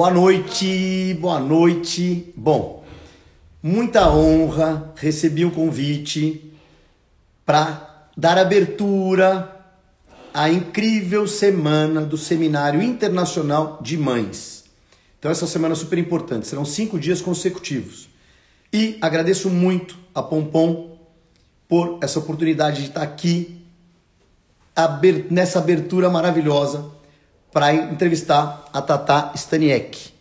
Boa noite, boa noite. Bom, muita honra, recebi o convite para dar abertura à incrível semana do Seminário Internacional de Mães. Então, essa semana é super importante, serão cinco dias consecutivos. E agradeço muito a Pompom por essa oportunidade de estar aqui nessa abertura maravilhosa para entrevistar a Tata Staniek.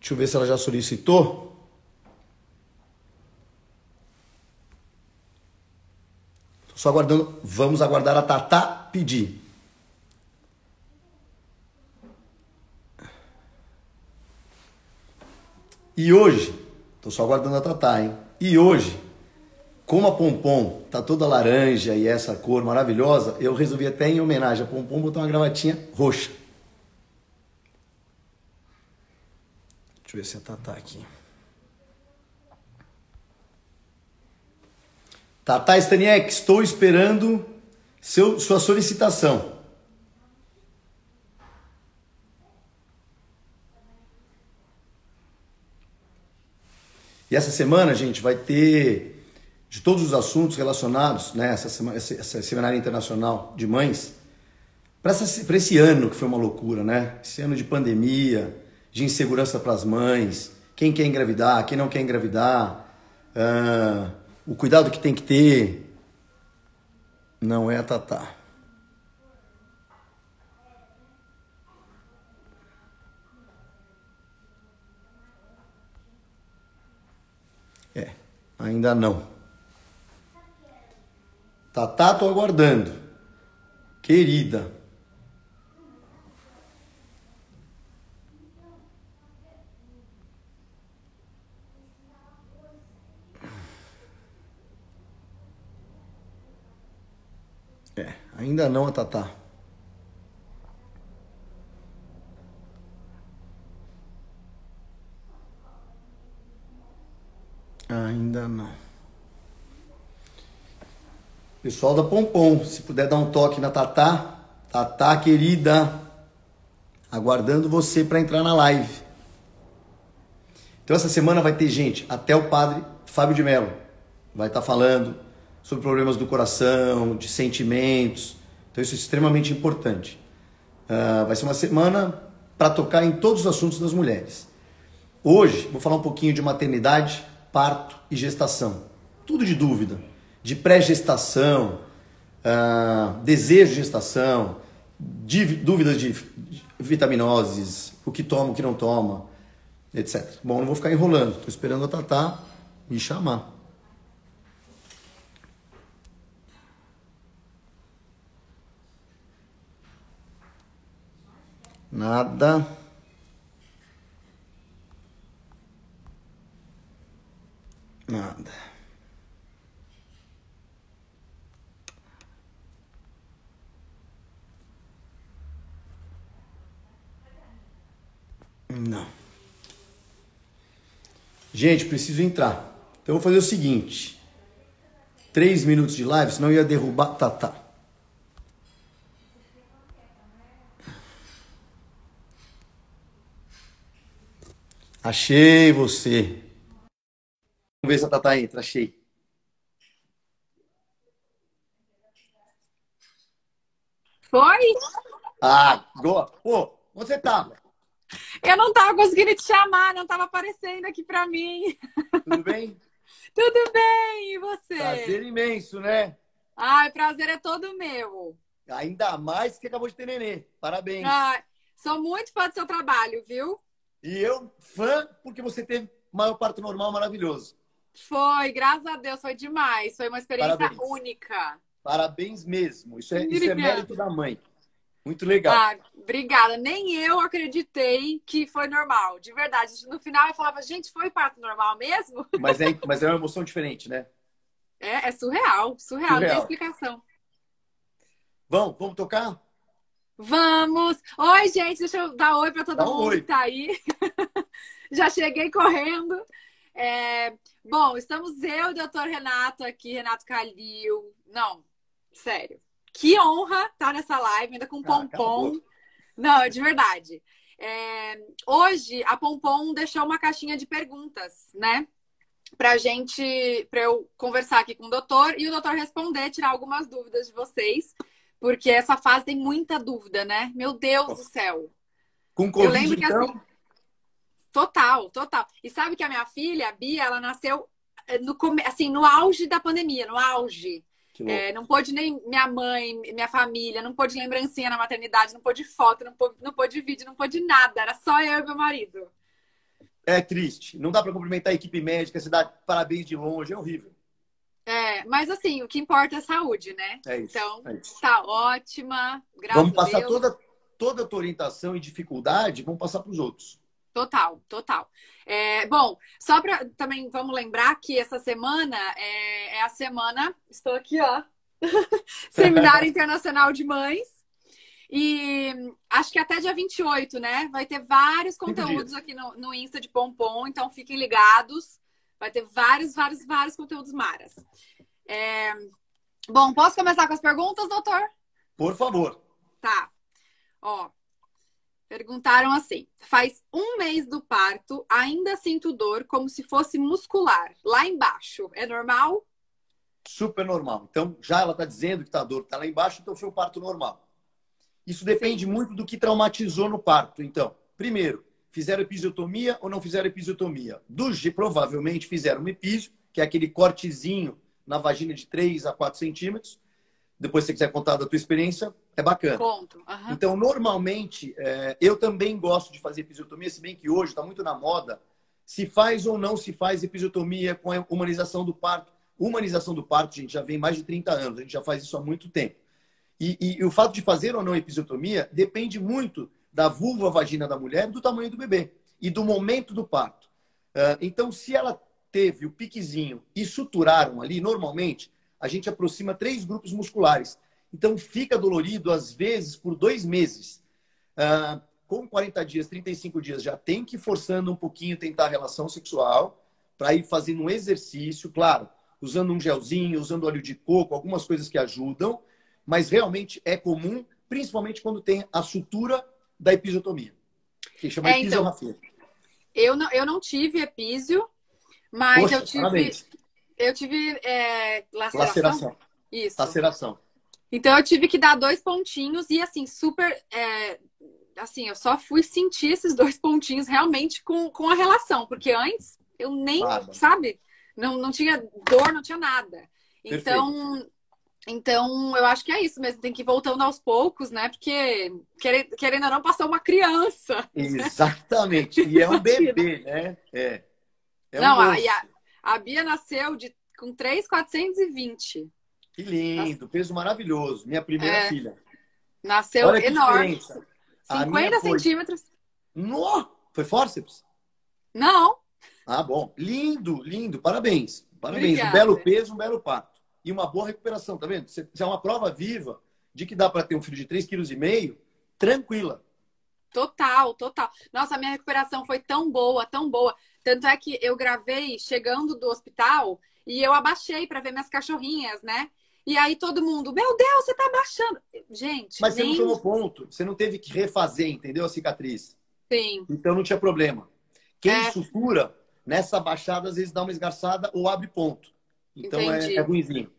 Deixa eu ver se ela já solicitou. Tô só aguardando. Vamos aguardar a Tata pedir. E hoje, tô só aguardando a Tata, hein? E hoje, como a Pompom tá toda laranja e essa cor maravilhosa, eu resolvi até em homenagem a Pompom botar uma gravatinha roxa. Deixa eu ver se a Tata aqui. Tata Staniek, estou esperando seu, sua solicitação. E essa semana, gente, vai ter de todos os assuntos relacionados, né, essa, semana, seminário internacional de mães, para esse ano que foi uma loucura, né? Esse ano de pandemia, de insegurança para as mães, quem quer engravidar, quem não quer engravidar, uh, o cuidado que tem que ter. Não é a Tatá. É, ainda não. Tatá, tô aguardando. Querida. É, ainda não a Tatá. Ainda não. Pessoal da Pompom, se puder dar um toque na Tatá. Tatá, querida, aguardando você para entrar na live. Então essa semana vai ter gente, até o padre Fábio de Mello vai estar tá falando sobre problemas do coração, de sentimentos. Então isso é extremamente importante. Uh, vai ser uma semana para tocar em todos os assuntos das mulheres. Hoje vou falar um pouquinho de maternidade, parto e gestação. Tudo de dúvida de pré-gestação, uh, desejo de gestação, dúvidas de vitaminoses, o que toma, o que não toma, etc. Bom, não vou ficar enrolando, estou esperando a Tatá me chamar. Nada. Nada. Não. Gente, preciso entrar. Então eu vou fazer o seguinte. Três minutos de live, senão eu ia derrubar. Tá, tá. Achei você. Vamos ver se a Tata entra. Achei. Foi? Ah, boa. Pô, onde você tava? Eu não tava conseguindo te chamar, não tava aparecendo aqui para mim. Tudo bem? Tudo bem, e você? Prazer imenso, né? Ai, prazer é todo meu. Ainda mais que acabou de ter nenê. Parabéns. Ai, sou muito fã do seu trabalho, viu? E eu, fã, porque você teve maior parto normal maravilhoso. Foi, graças a Deus, foi demais. Foi uma experiência Parabéns. única. Parabéns mesmo. Isso é, isso é mérito da mãe. Muito legal. Ah, obrigada. Nem eu acreditei que foi normal, de verdade. No final eu falava, gente, foi parto normal mesmo? Mas é, mas é uma emoção diferente, né? É, é surreal, surreal, surreal. não tem explicação. Vamos, vamos tocar? Vamos! Oi, gente, deixa eu dar oi para todo Dá mundo oi. que tá aí. Já cheguei correndo. É... Bom, estamos eu e o doutor Renato aqui, Renato Calil. Não, sério que honra estar tá nessa live, ainda com ah, pompom. Não, de verdade. É, hoje a Pompom deixou uma caixinha de perguntas, né? Pra gente, pra eu conversar aqui com o doutor e o doutor responder, tirar algumas dúvidas de vocês, porque essa fase tem muita dúvida, né? Meu Deus do céu. Com Covid, eu lembro que então... assim, total, total. E sabe que a minha filha, a Bia, ela nasceu eh, no, assim, no auge da pandemia, no auge. É, não pôde nem minha mãe, minha família, não pôde lembrancinha na maternidade, não pôde foto, não pôde, não pôde vídeo, não pôde nada. Era só eu e meu marido. É triste. Não dá para cumprimentar a equipe médica, se dá parabéns de longe, é horrível. É, mas assim, o que importa é a saúde, né? É isso, então, é isso. tá ótima. Graças vamos passar toda, toda a tua orientação e dificuldade, vamos passar para os outros. Total, total. É, bom, só para também vamos lembrar que essa semana é, é a semana. Estou aqui, ó. Seminário Internacional de Mães. E acho que até dia 28, né? Vai ter vários conteúdos aqui no, no Insta de Pompom, então fiquem ligados. Vai ter vários, vários, vários conteúdos maras. É... Bom, posso começar com as perguntas, doutor? Por favor. Tá. Ó, Perguntaram assim: faz um mês do parto, ainda sinto dor como se fosse muscular, lá embaixo. É normal? Super normal. Então, já ela está dizendo que tá, a dor está lá embaixo, então foi o parto normal. Isso depende Sim. muito do que traumatizou no parto. Então, primeiro, fizeram episiotomia ou não fizeram episiotomia? Do G, provavelmente fizeram um epísio, que é aquele cortezinho na vagina de 3 a 4 centímetros. Depois, se você quiser contar da tua experiência, é bacana. Uhum. Então, normalmente, é, eu também gosto de fazer episiotomia, se bem que hoje está muito na moda. Se faz ou não se faz episiotomia com a humanização do parto. Humanização do parto, gente, já vem mais de 30 anos. A gente já faz isso há muito tempo. E, e, e o fato de fazer ou não episiotomia depende muito da vulva vagina da mulher do tamanho do bebê. E do momento do parto. Uh, então, se ela teve o piquezinho e suturaram ali, normalmente, a gente aproxima três grupos musculares então, fica dolorido, às vezes, por dois meses. Ah, com 40 dias, 35 dias, já tem que ir forçando um pouquinho tentar a relação sexual para ir fazendo um exercício, claro, usando um gelzinho, usando óleo de coco, algumas coisas que ajudam, mas realmente é comum, principalmente quando tem a sutura da episiotomia, que chama é, episiotomia. Então, eu não, eu não tive epísio, mas Poxa, eu tive, parabéns. eu tive é, laceração. laceração. Isso. Laceração. Então eu tive que dar dois pontinhos e assim, super. É, assim, eu só fui sentir esses dois pontinhos realmente com, com a relação, porque antes eu nem, sabe? Não, não tinha dor, não tinha nada. Então, então, eu acho que é isso mesmo, tem que ir voltando aos poucos, né? Porque, querendo, querendo ou não, passou uma criança. Exatamente. E é um bebê, né? É. é não, um a, a, a Bia nasceu de, com 3,420. Que lindo, peso maravilhoso. Minha primeira é. filha. Nasceu Olha enorme. 50 centímetros. No! Foi fórceps? Não. Ah, bom. Lindo, lindo. Parabéns. Parabéns. Obrigada. Um belo peso, um belo parto. E uma boa recuperação, tá vendo? Você é uma prova viva de que dá para ter um filho de 3,5 kg tranquila. Total, total. Nossa, a minha recuperação foi tão boa, tão boa. Tanto é que eu gravei chegando do hospital e eu abaixei para ver minhas cachorrinhas, né? E aí todo mundo, meu Deus, você tá baixando. Gente. Mas nem... você não tomou ponto. Você não teve que refazer, entendeu? A cicatriz. Sim. Então não tinha problema. Quem é... sutura, nessa baixada, às vezes dá uma esgarçada ou abre ponto. Então é, é ruimzinho.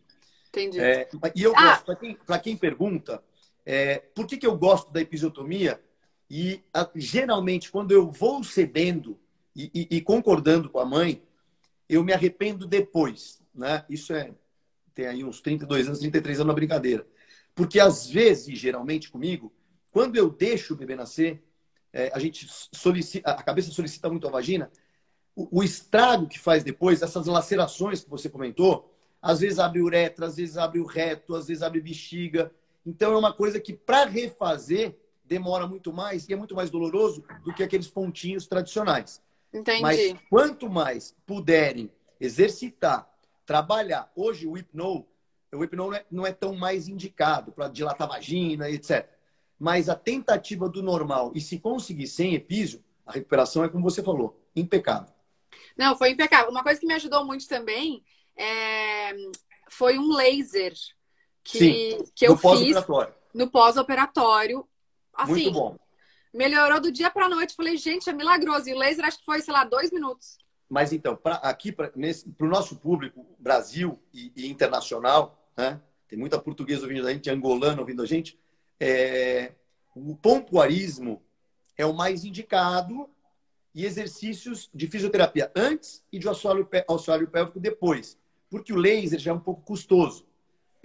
Entendi. É, e eu ah. gosto, para quem, quem pergunta, é, por que, que eu gosto da episiotomia? E a, geralmente, quando eu vou cedendo e, e, e concordando com a mãe, eu me arrependo depois. Né? Isso é tem aí uns 32 anos, 33 anos na brincadeira. Porque às vezes, geralmente comigo, quando eu deixo o bebê nascer, é, a gente solicita, a cabeça solicita muito a vagina, o, o, estrago que faz depois, essas lacerações que você comentou, às vezes abre uretra, às vezes abre o reto, às vezes abre bexiga. Então é uma coisa que para refazer demora muito mais e é muito mais doloroso do que aqueles pontinhos tradicionais. Entendi. Mas quanto mais puderem exercitar trabalhar. Hoje o hipno, o hipno não é, não é tão mais indicado para dilatar vagina, etc. Mas a tentativa do normal e se conseguir sem epísio, a recuperação é como você falou, impecável. Não, foi impecável. Uma coisa que me ajudou muito também é... foi um laser que, Sim, que eu fiz no pós-operatório. Assim, muito bom. Melhorou do dia para noite. Falei, gente, é milagroso. E o laser acho que foi, sei lá, dois minutos. Mas então, pra, aqui para o nosso público, Brasil e, e, internacional, né? Tem muita portuguesa ouvindo a gente, angolano ouvindo a gente. É, o pompoarismo é o mais indicado e exercícios de fisioterapia antes e de assoalho, assoalho pélvico depois. Porque o laser já é um pouco custoso.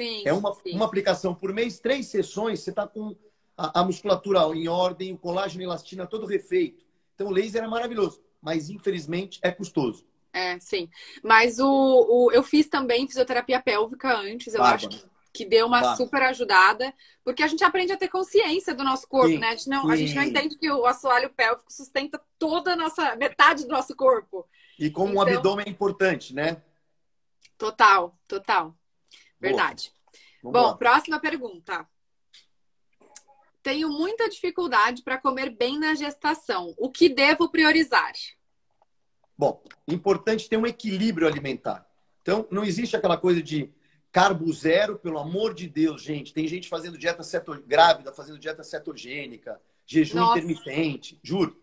Sim, é uma, sim. uma aplicação por mês, três sessões, você está com a, a, musculatura em ordem, o colágeno e elastina todo refeito. Então o laser é maravilhoso, mas infelizmente é custoso. É, sim. Mas o, o eu fiz também fisioterapia pélvica antes, eu acho que, que deu uma super ajudada, porque a gente aprende a ter consciência do nosso corpo, sim, né? A gente, não, a gente não entende que o assoalho pélvico sustenta toda a nossa metade do nosso corpo. E como então, um abdômen é importante, né? Total, total. Verdade. Bom, lá. próxima pergunta. Tenho muita dificuldade para comer bem na gestação. O que devo priorizar? Bom, importante ter um equilíbrio alimentar. Então, não existe aquela coisa de carbo zero, pelo amor de Deus, gente. Tem gente fazendo dieta ceto... grávida, fazendo dieta cetogênica, jejum Nossa. intermitente, juro.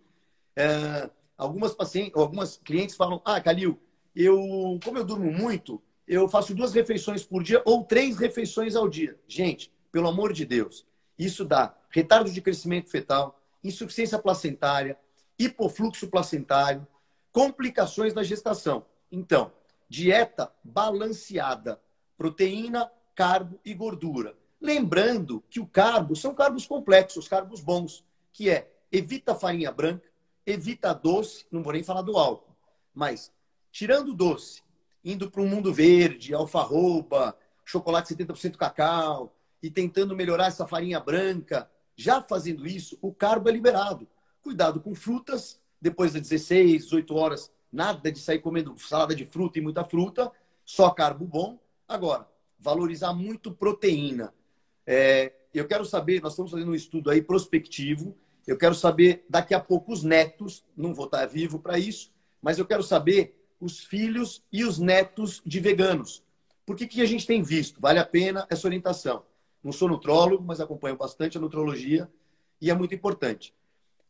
É, algumas pacientes, algumas clientes falam: "Ah, Calil, eu, como eu durmo muito, eu faço duas refeições por dia ou três refeições ao dia. Gente, pelo amor de Deus, isso dá retardo de crescimento fetal, insuficiência placentária, hipofluxo placentário, complicações na gestação. Então, dieta balanceada, proteína, carbo e gordura. Lembrando que o carbo são carbos complexos, carbos bons, que é evita farinha branca, evita doce, não vou nem falar do álcool, mas tirando doce, indo para um mundo verde, alfarroba, chocolate 70% cacau e tentando melhorar essa farinha branca, já fazendo isso, o carbo é liberado. Cuidado com frutas, depois das 16, 18 horas, nada de sair comendo salada de fruta e muita fruta, só carbo bom. Agora, valorizar muito proteína. É, eu quero saber, nós estamos fazendo um estudo aí prospectivo, eu quero saber daqui a pouco os netos, não vou estar vivo para isso, mas eu quero saber os filhos e os netos de veganos. Por que, que a gente tem visto? Vale a pena essa orientação. Não sou nutrólogo, mas acompanho bastante a nutrologia e é muito importante.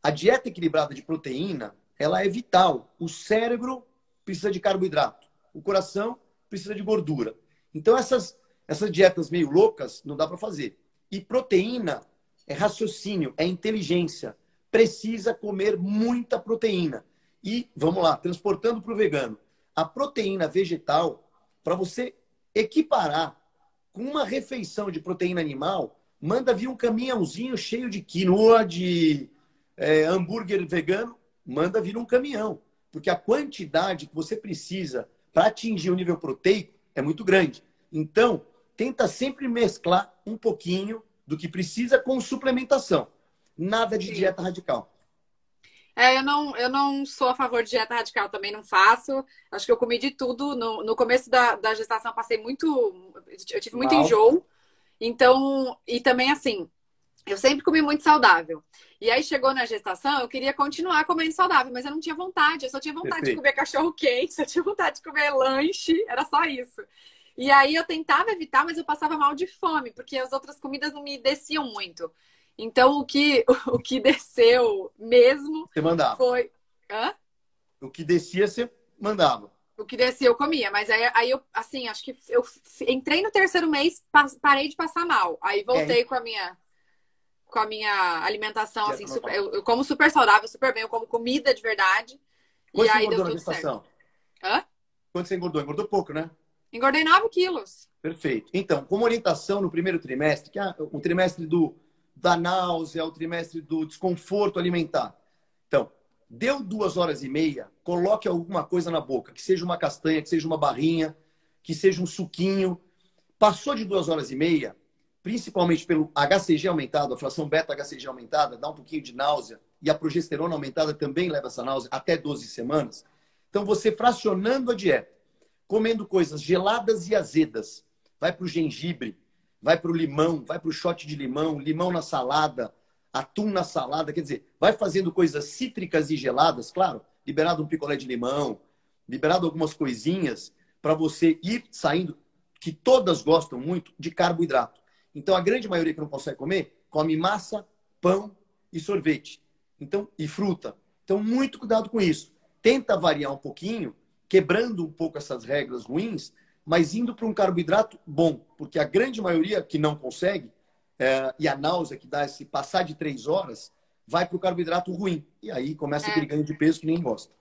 A dieta equilibrada de proteína, ela é vital. O cérebro precisa de carboidrato, o coração precisa de gordura. Então essas essas dietas meio loucas não dá para fazer. E proteína é raciocínio, é inteligência. Precisa comer muita proteína. E vamos lá, transportando para o vegano. A proteína vegetal, para você equiparar com uma refeição de proteína animal, manda vir um caminhãozinho cheio de quinoa, de é, hambúrguer vegano, manda vir um caminhão. Porque a quantidade que você precisa para atingir o nível proteico é muito grande. Então, tenta sempre mesclar um pouquinho do que precisa com suplementação. Nada de dieta radical. É, eu não, eu não sou a favor de dieta radical, também não faço. Acho que eu comi de tudo. No, no começo da, da gestação, passei muito. Eu tive muito enjoo. Então, e também assim, eu sempre comi muito saudável. E aí chegou na gestação, eu queria continuar comendo saudável, mas eu não tinha vontade. Eu só tinha vontade Perfeito. de comer cachorro quente, só tinha vontade de comer lanche, era só isso. E aí eu tentava evitar, mas eu passava mal de fome, porque as outras comidas não me desciam muito. Então, o que, o que desceu mesmo você mandava. foi. Hã? O que descia, você mandava. O que descia, eu comia. Mas aí, aí eu, assim, acho que eu entrei no terceiro mês, parei de passar mal. Aí voltei é. com a minha com a minha alimentação, assim, super, eu, eu, como super saudável, super bem, eu como comida de verdade. Quanto e aí deu tudo certo. Hã? Quanto você engordou? Engordou pouco, né? Engordei 9 quilos. Perfeito. Então, como orientação no primeiro trimestre, que é o trimestre do da náusea, o trimestre do desconforto alimentar. Então, deu duas horas e meia, coloque alguma coisa na boca, que seja uma castanha, que seja uma barrinha, que seja um suquinho. Passou de duas horas e meia, principalmente pelo HCG aumentado, a fração beta-HCG aumentada, dá um pouquinho de náusea, e a progesterona aumentada também leva essa náusea até 12 semanas. Então, você fracionando a dieta, comendo coisas geladas e azedas, vai para o gengibre, vai para o limão, vai para o shot de limão, limão na salada, atum na salada, quer dizer, vai fazendo coisas cítricas e geladas, claro, liberado um picolé de limão, liberado algumas coisinhas para você ir saindo, que todas gostam muito de carboidrato. Então a grande maioria que não consegue comer, come massa, pão e sorvete. Então, e fruta. Então, muito cuidado com isso. Tenta variar um pouquinho, quebrando um pouco essas regras ruins, mas indo para um carboidrato bom, porque a grande maioria que não consegue, é, e a náusea que dá esse passar de três horas, vai para o carboidrato ruim. E aí começa é. aquele ganho de peso que nem gosta.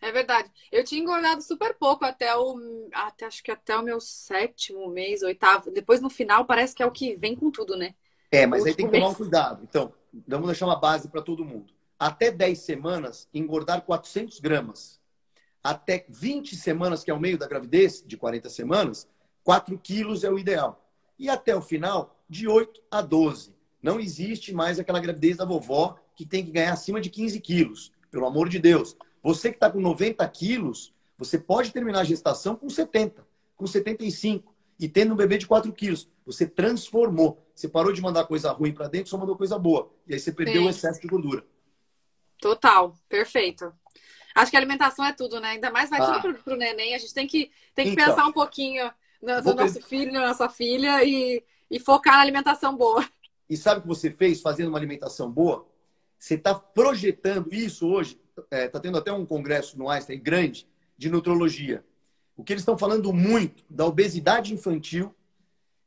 É verdade. Eu tinha engordado super pouco até o. Até, acho que até o meu sétimo mês, oitavo. Depois no final parece que é o que vem com tudo, né? É, mas aí tem que tomar um cuidado. Então, vamos deixar uma base para todo mundo. Até 10 semanas, engordar 400 gramas. Até 20 semanas, que é o meio da gravidez, de 40 semanas, 4 quilos é o ideal. E até o final, de 8 a 12. Não existe mais aquela gravidez da vovó que tem que ganhar acima de 15 quilos. Pelo amor de Deus. Você que está com 90 quilos, você pode terminar a gestação com 70, com 75 e tendo um bebê de 4 quilos. Você transformou. Você parou de mandar coisa ruim para dentro, só mandou coisa boa. E aí você perdeu Sim. o excesso de gordura. Total, perfeito. Acho que a alimentação é tudo, né? Ainda mais vai ah. tudo pro, o neném. A gente tem que, tem que então, pensar um pouquinho no, no nosso filho, na nossa filha e, e focar na alimentação boa. E sabe o que você fez fazendo uma alimentação boa? Você está projetando isso hoje está é, tá tendo até um congresso no Einstein grande de nutrologia. O que eles estão falando muito da obesidade infantil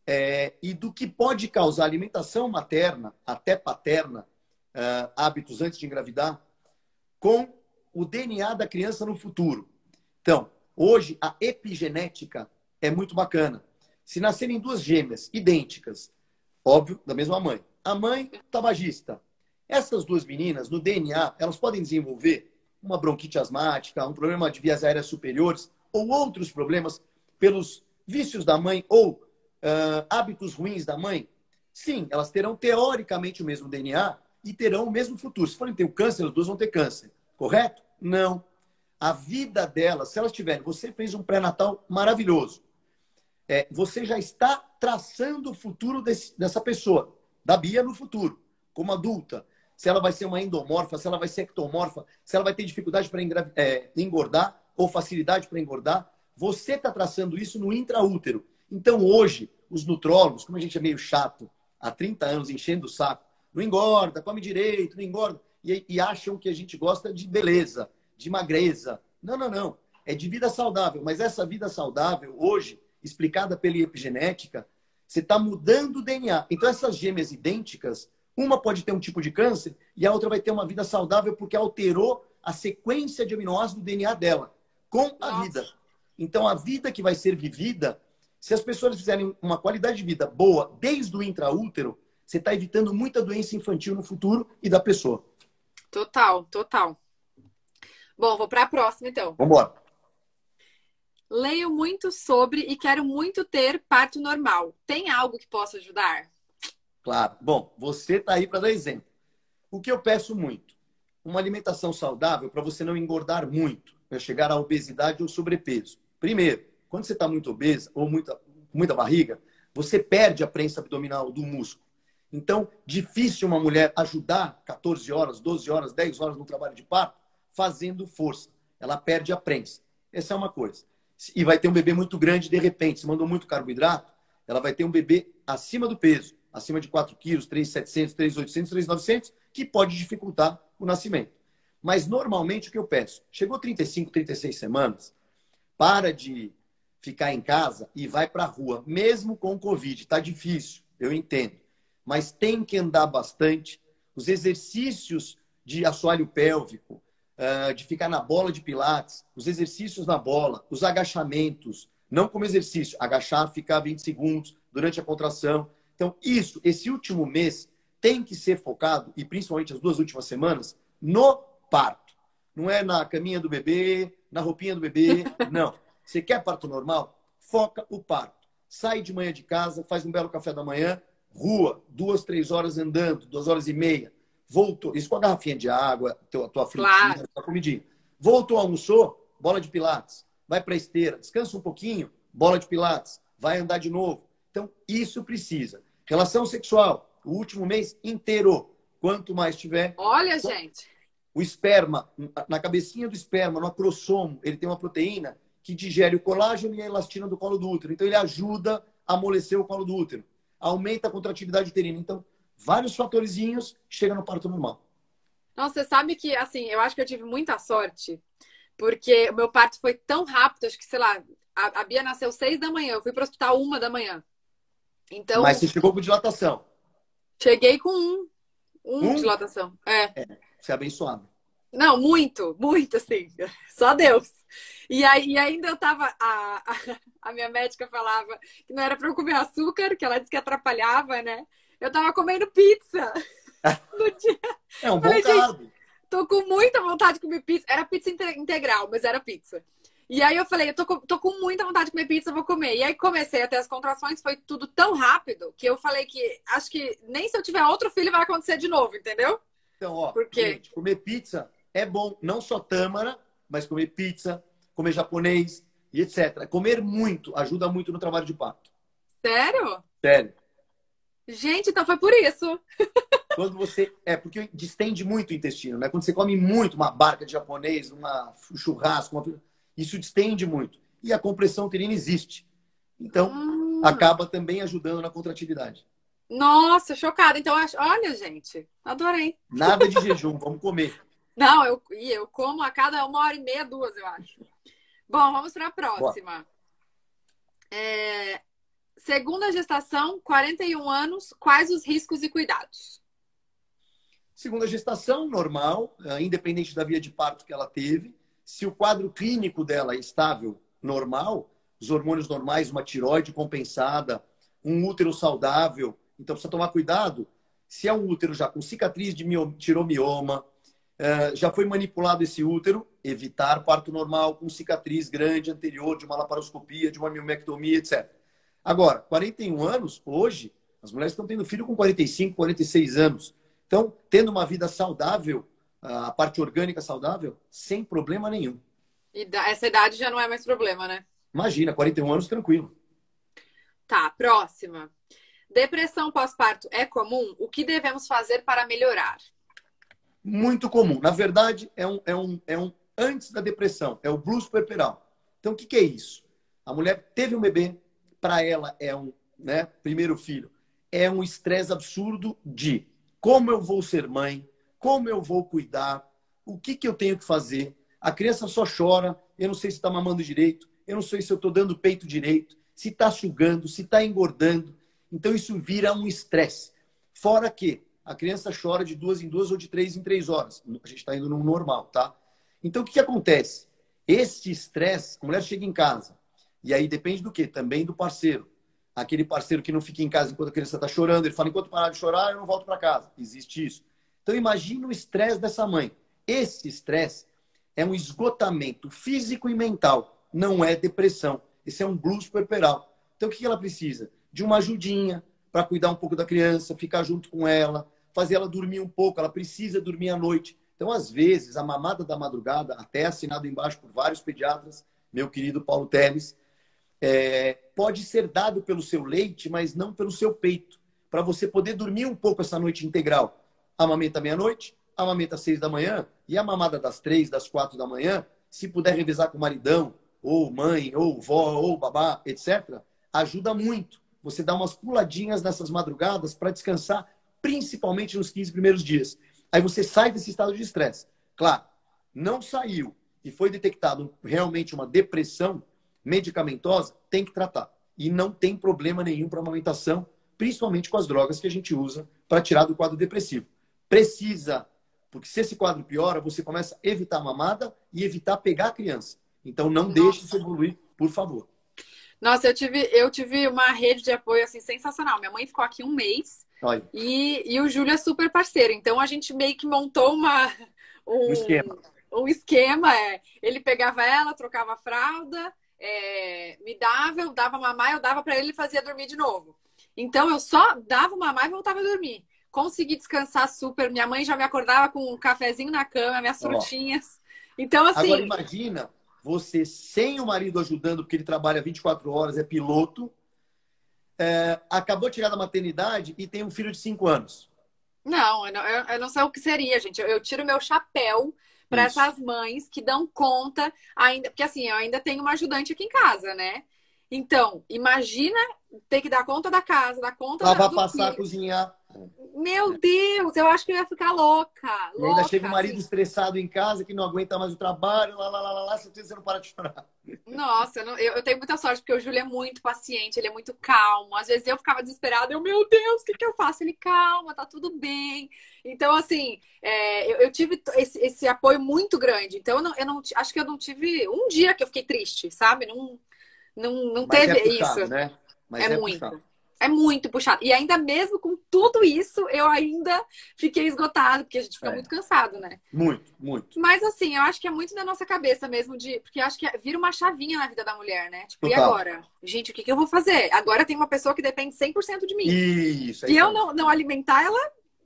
é, e do que pode causar alimentação materna, até paterna, é, hábitos antes de engravidar, com o DNA da criança no futuro. Então, hoje a epigenética é muito bacana. Se nascerem duas gêmeas idênticas, óbvio, da mesma mãe, a mãe tabagista, essas duas meninas, no DNA, elas podem desenvolver uma bronquite asmática, um problema de vias aéreas superiores ou outros problemas pelos vícios da mãe ou uh, hábitos ruins da mãe? Sim, elas terão teoricamente o mesmo DNA e terão o mesmo futuro. Se forem ter o câncer, as duas vão ter câncer. Correto? Não. A vida delas, se elas tiverem, você fez um pré-natal maravilhoso. É, você já está traçando o futuro desse, dessa pessoa, da Bia no futuro, como adulta se ela vai ser uma endomorfa, se ela vai ser ectomorfa, se ela vai ter dificuldade para é, engordar ou facilidade para engordar. Você está traçando isso no intraútero. Então, hoje, os nutrólogos, como a gente é meio chato, há 30 anos enchendo o saco, não engorda, come direito, não engorda, e, e acham que a gente gosta de beleza, de magreza. Não, não, não. É de vida saudável. Mas essa vida saudável, hoje, explicada pela epigenética, você está mudando o DNA. Então, essas gêmeas idênticas uma pode ter um tipo de câncer e a outra vai ter uma vida saudável porque alterou a sequência de aminoácidos do DNA dela com a Nossa. vida. Então, a vida que vai ser vivida, se as pessoas fizerem uma qualidade de vida boa desde o intraútero, você está evitando muita doença infantil no futuro e da pessoa. Total, total. Bom, vou para a próxima então. Vamos embora. Leio muito sobre e quero muito ter parto normal. Tem algo que possa ajudar? Claro. Bom, você está aí para dar exemplo. O que eu peço muito? Uma alimentação saudável para você não engordar muito, para chegar à obesidade ou sobrepeso. Primeiro, quando você está muito obesa ou muita, muita barriga, você perde a prensa abdominal do músculo. Então, difícil uma mulher ajudar 14 horas, 12 horas, 10 horas no trabalho de parto fazendo força. Ela perde a prensa. Essa é uma coisa. E vai ter um bebê muito grande de repente. Se mandou muito carboidrato, ela vai ter um bebê acima do peso acima de 4 quilos, 3,700, 3,800, 3,900, que pode dificultar o nascimento. Mas normalmente o que eu peço? Chegou 35, 36 semanas, para de ficar em casa e vai para a rua, mesmo com Covid. Está difícil, eu entendo. Mas tem que andar bastante. Os exercícios de assoalho pélvico, ah, de ficar na bola de pilates, os exercícios na bola, os agachamentos, não como exercício, agachar, ficar 20 segundos durante a contração, então, isso, esse último mês, tem que ser focado, e principalmente as duas últimas semanas, no parto. Não é na caminha do bebê, na roupinha do bebê, não. Você quer parto normal? Foca o parto. Sai de manhã de casa, faz um belo café da manhã, rua, duas, três horas andando, duas horas e meia. Voltou, isso com a garrafinha de água, tua, tua fritinha, claro. tua comidinha. Voltou, almoçou, bola de pilates. Vai para a esteira, descansa um pouquinho, bola de pilates. Vai andar de novo. Então, isso precisa. Relação sexual, o último mês inteiro. Quanto mais tiver. Olha, gente. O esperma, na cabecinha do esperma, no acrossomo, ele tem uma proteína que digere o colágeno e a elastina do colo do útero. Então, ele ajuda a amolecer o colo do útero. Aumenta a contratividade uterina. Então, vários fatorzinhos chega no parto normal. Nossa, você sabe que, assim, eu acho que eu tive muita sorte, porque o meu parto foi tão rápido, acho que, sei lá, a, a Bia nasceu seis da manhã, eu fui para o hospital uma da manhã. Então. Mas você chegou com dilatação? Cheguei com um. Um, um? dilatação. É. é. Você é abençoado. Não, muito, muito, assim. Só Deus. E, aí, e ainda eu tava. A, a, minha médica falava que não era pra eu comer açúcar, que ela disse que atrapalhava, né? Eu tava comendo pizza no dia. É um bom carbo. Tô com muita vontade de comer pizza. Era pizza integral, mas era pizza. E aí eu falei, eu tô com, tô com muita vontade de comer pizza, vou comer. E aí comecei a ter as contrações, foi tudo tão rápido que eu falei que acho que nem se eu tiver outro filho vai acontecer de novo, entendeu? Então, ó, Porque... Gente, comer pizza é bom, não só tâmara, mas comer pizza, comer japonês e etc. Comer muito ajuda muito no trabalho de parto. Sério? Sério. Gente, então foi por isso. Quando você. É, porque distende muito o intestino, né? Quando você come muito uma barca de japonês, uma churrasco, uma... isso distende muito. E a compressão uterina existe. Então, hum. acaba também ajudando na contratividade. Nossa, chocada. Então, olha, gente, adorei. Nada de jejum, vamos comer. Não, eu, eu como a cada uma hora e meia, duas, eu acho. Bom, vamos para a próxima. É, segunda gestação, 41 anos, quais os riscos e cuidados? Segunda gestação, normal, é, independente da via de parto que ela teve. Se o quadro clínico dela é estável, normal, os hormônios normais, uma tiroide compensada, um útero saudável, então precisa tomar cuidado. Se é um útero já com cicatriz de tiromioma, é, já foi manipulado esse útero, evitar parto normal com cicatriz grande anterior de uma laparoscopia, de uma miomectomia, etc. Agora, 41 anos, hoje, as mulheres estão tendo filho com 45, 46 anos. Então, tendo uma vida saudável, a parte orgânica saudável, sem problema nenhum. E essa idade já não é mais problema, né? Imagina, 41 anos, tranquilo. Tá, próxima. Depressão pós-parto é comum? O que devemos fazer para melhorar? Muito comum. Na verdade, é um, é um, é um antes da depressão, é o blues puerperal. Então, o que, que é isso? A mulher teve um bebê, para ela é um né, primeiro filho, é um estresse absurdo de como eu vou ser mãe, como eu vou cuidar, o que, que eu tenho que fazer. A criança só chora, eu não sei se está mamando direito, eu não sei se eu estou dando peito direito, se está sugando, se está engordando. Então, isso vira um estresse. Fora que a criança chora de duas em duas ou de três em três horas. A gente está indo no normal, tá? Então, o que, que acontece? Este estresse, a mulher chega em casa, e aí depende do quê? Também do parceiro. Aquele parceiro que não fica em casa enquanto a criança está chorando, ele fala, enquanto parar de chorar, eu não volto para casa. Existe isso. Então, imagine o estresse dessa mãe. Esse estresse é um esgotamento físico e mental, não é depressão. Esse é um blues puerperal. Então, o que ela precisa? De uma ajudinha para cuidar um pouco da criança, ficar junto com ela, fazer ela dormir um pouco, ela precisa dormir à noite. Então, às vezes, a mamada da madrugada, até assinado embaixo por vários pediatras, meu querido Paulo Teles, é, pode ser dado pelo seu leite, mas não pelo seu peito, para você poder dormir um pouco essa noite integral. Amamenta meia-noite, amamenta às seis da manhã, e a mamada das três, das quatro da manhã, se puder revezar com o maridão, ou mãe, ou vó, ou babá, etc., ajuda muito. Você dá umas puladinhas nessas madrugadas para descansar principalmente nos 15 primeiros dias. Aí você sai desse estado de estresse. Claro, não saiu e foi detectado realmente uma depressão medicamentosa, tem que tratar. E não tem problema nenhum para amamentação, principalmente com as drogas que a gente usa para tirar do quadro depressivo. Precisa, porque se esse quadro piora, você começa a evitar a mamada e evitar pegar a criança. Então não Nossa. deixe isso evoluir, por favor. Nossa, eu tive, eu tive uma rede de apoio assim sensacional. Minha mãe ficou aqui um mês e, e o Júlio é super parceiro. Então a gente meio que montou uma, um, um esquema. Um esquema, é. Ele pegava ela, trocava a fralda, é, me dava, eu dava mamar, eu dava para ele e fazia dormir de novo. Então eu só dava mamar e voltava a dormir. Consegui descansar super. Minha mãe já me acordava com um cafezinho na cama, minhas frutinhas. Então, assim. Agora imagina você sem o marido ajudando, porque ele trabalha 24 horas, é piloto, é, acabou de chegar da maternidade e tem um filho de 5 anos. Não eu, não, eu não sei o que seria, gente. Eu, eu tiro meu chapéu para essas mães que dão conta ainda, porque assim, eu ainda tenho uma ajudante aqui em casa, né? Então, imagina ter que dar conta da casa, dar conta Lavar, da, passar, filho. cozinhar. Meu Deus, eu acho que eu ia ficar louca. E ainda chega o marido assim. estressado em casa, que não aguenta mais o trabalho, lá, lá, lá, lá, lá, você não para de chorar. Nossa, eu, eu, tenho muita sorte, porque o Júlio é muito paciente, ele é muito calmo. Às vezes eu ficava desesperada, eu, meu Deus, o que, que eu faço? Ele, calma, tá tudo bem. Então, assim, é, eu, eu, tive esse, esse, apoio muito grande. Então, eu, não, eu não, acho que eu não tive um dia que eu fiquei triste, sabe? Não, não, não teve é puxado, isso. Né? Mas é, é muito. Puxado. É muito puxado. E ainda mesmo com tudo isso, eu ainda fiquei esgotado, porque a gente fica é. muito cansado, né? Muito, muito. Mas assim, eu acho que é muito da nossa cabeça mesmo, de porque acho que vira uma chavinha na vida da mulher, né? Tipo, Total. e agora? Gente, o que, que eu vou fazer? Agora tem uma pessoa que depende 100% de mim. Isso. É e eu não, não alimentar ela,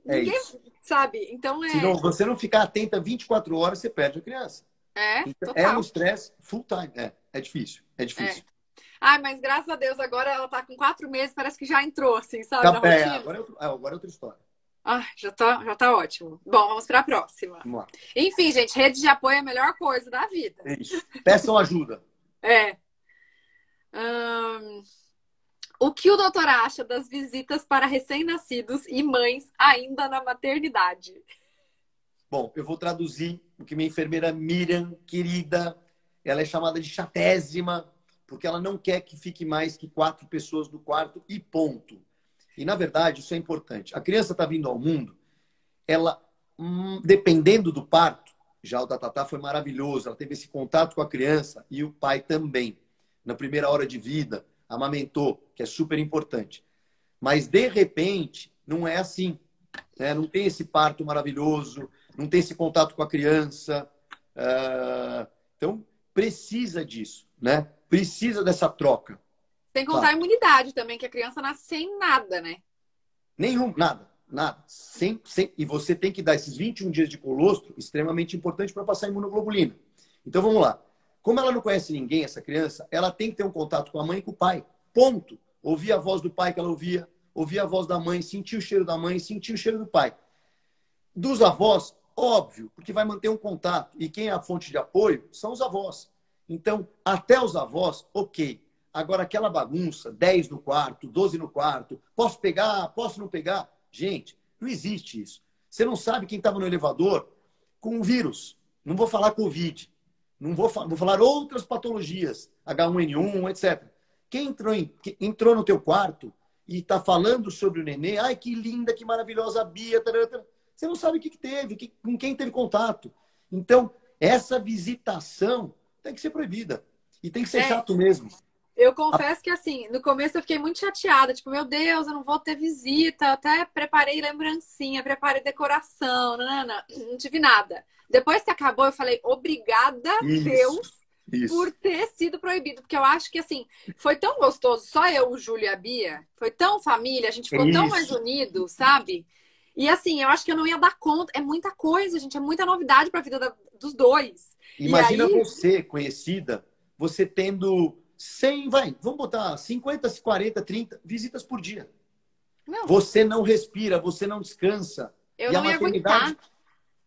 é ninguém isso. sabe. Então é. Se não, você não ficar atenta 24 horas, você perde a criança. É, então, é um estresse full time. É, é difícil. É difícil. Ai, mas graças a Deus, agora ela tá com quatro meses, parece que já entrou, assim, sabe? É, agora, é outro, é, agora é outra história. Ah, já tá, já tá ótimo. Bom, vamos para a próxima. Vamos lá. Enfim, gente, rede de apoio é a melhor coisa da vida. Isso. Peçam ajuda. é. Hum... O que o doutor acha das visitas para recém-nascidos e mães ainda na maternidade? Bom, eu vou traduzir o que minha enfermeira Miriam, querida, ela é chamada de chatésima, porque ela não quer que fique mais que quatro pessoas no quarto e ponto. E, na verdade, isso é importante. A criança está vindo ao mundo, ela, hum, dependendo do parto, já o da Tatá foi maravilhoso, ela teve esse contato com a criança e o pai também. Na primeira hora de vida, amamentou, que é super importante. Mas, de repente, não é assim. Né? Não tem esse parto maravilhoso, não tem esse contato com a criança. Uh... Então, precisa disso, né? Precisa dessa troca. Sem contar claro. a imunidade também, que a criança nasce sem nada, né? Nenhum, nada, nada. Sem, sem, e você tem que dar esses 21 dias de colostro, extremamente importante para passar a imunoglobulina. Então vamos lá. Como ela não conhece ninguém, essa criança, ela tem que ter um contato com a mãe e com o pai. Ponto. Ouvir a voz do pai que ela ouvia, ouvir a voz da mãe, sentir o cheiro da mãe, sentir o cheiro do pai. Dos avós, óbvio, porque vai manter um contato. E quem é a fonte de apoio são os avós. Então, até os avós, ok. Agora, aquela bagunça, 10 no quarto, 12 no quarto, posso pegar, posso não pegar? Gente, não existe isso. Você não sabe quem estava no elevador com um vírus. Não vou falar Covid. Não vou, vou falar outras patologias, H1N1, etc. Quem entrou, em, entrou no teu quarto e está falando sobre o nenê, ai, que linda, que maravilhosa a Bia, tarará, você não sabe o que, que teve, que, com quem teve contato. Então, essa visitação tem que ser proibida. E tem que ser é. chato mesmo. Eu confesso que, assim, no começo eu fiquei muito chateada. Tipo, meu Deus, eu não vou ter visita. Eu até preparei lembrancinha, preparei decoração. Não, não, não, não tive nada. Depois que acabou, eu falei, obrigada, Isso. Deus, Isso. por ter sido proibido. Porque eu acho que, assim, foi tão gostoso. Só eu, o Júlio e a Bia. Foi tão família. A gente ficou Isso. tão mais unido, sabe? E, assim, eu acho que eu não ia dar conta. É muita coisa, gente. É muita novidade para a vida da, dos dois. Imagina aí... você, conhecida, você tendo 100, vai, vamos botar 50, 40, 30 visitas por dia. Não. Você não respira, você não descansa. Eu e não a maternidade, ia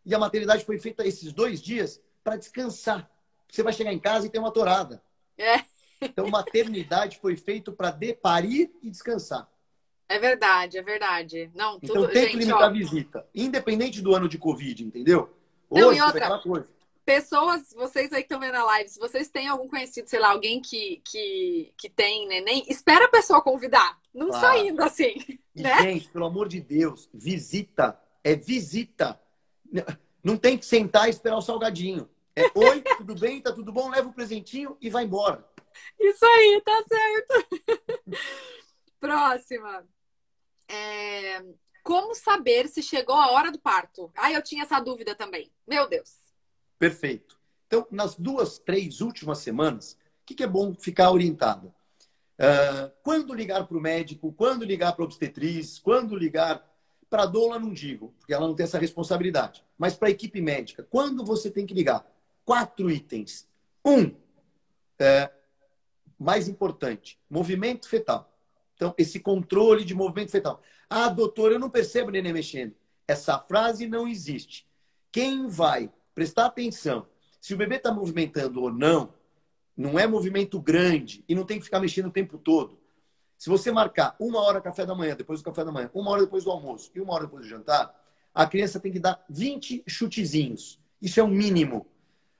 E a maternidade foi feita esses dois dias para descansar. Você vai chegar em casa e tem uma torada. É. Então, maternidade foi feito para parir e descansar. É verdade, é verdade. Não, então, tudo, então tem gente, que limitar ó... a visita, independente do ano de Covid, entendeu? Hoje, não, e outra, coisa pessoas, vocês aí que estão vendo a live, se vocês têm algum conhecido, sei lá, alguém que, que, que tem neném, espera a pessoa convidar. Não claro. saindo assim. E, né? gente, pelo amor de Deus, visita. É visita. Não tem que sentar e esperar o salgadinho. É oi, tudo bem? Tá tudo bom? Leva o presentinho e vai embora. Isso aí, tá certo. Próxima. É... Como saber se chegou a hora do parto? Ah, eu tinha essa dúvida também. Meu Deus. Perfeito. Então, nas duas, três últimas semanas, o que, é bom ficar orientado? Uh, quando ligar para o médico, quando ligar para a obstetriz, quando ligar para a doula, não digo, porque ela não tem essa responsabilidade. Mas para a equipe médica, quando você tem que ligar? Quatro itens. Um, é, mais importante, movimento fetal. Então, esse controle de movimento fetal. Ah, doutor, eu não percebo o neném mexendo. Essa frase não existe. Quem vai prestar atenção se o bebê está movimentando ou não, não é movimento grande e não tem que ficar mexendo o tempo todo. Se você marcar uma hora café da manhã, depois do café da manhã, uma hora depois do almoço e uma hora depois do jantar, a criança tem que dar 20 chutezinhos. Isso é o mínimo.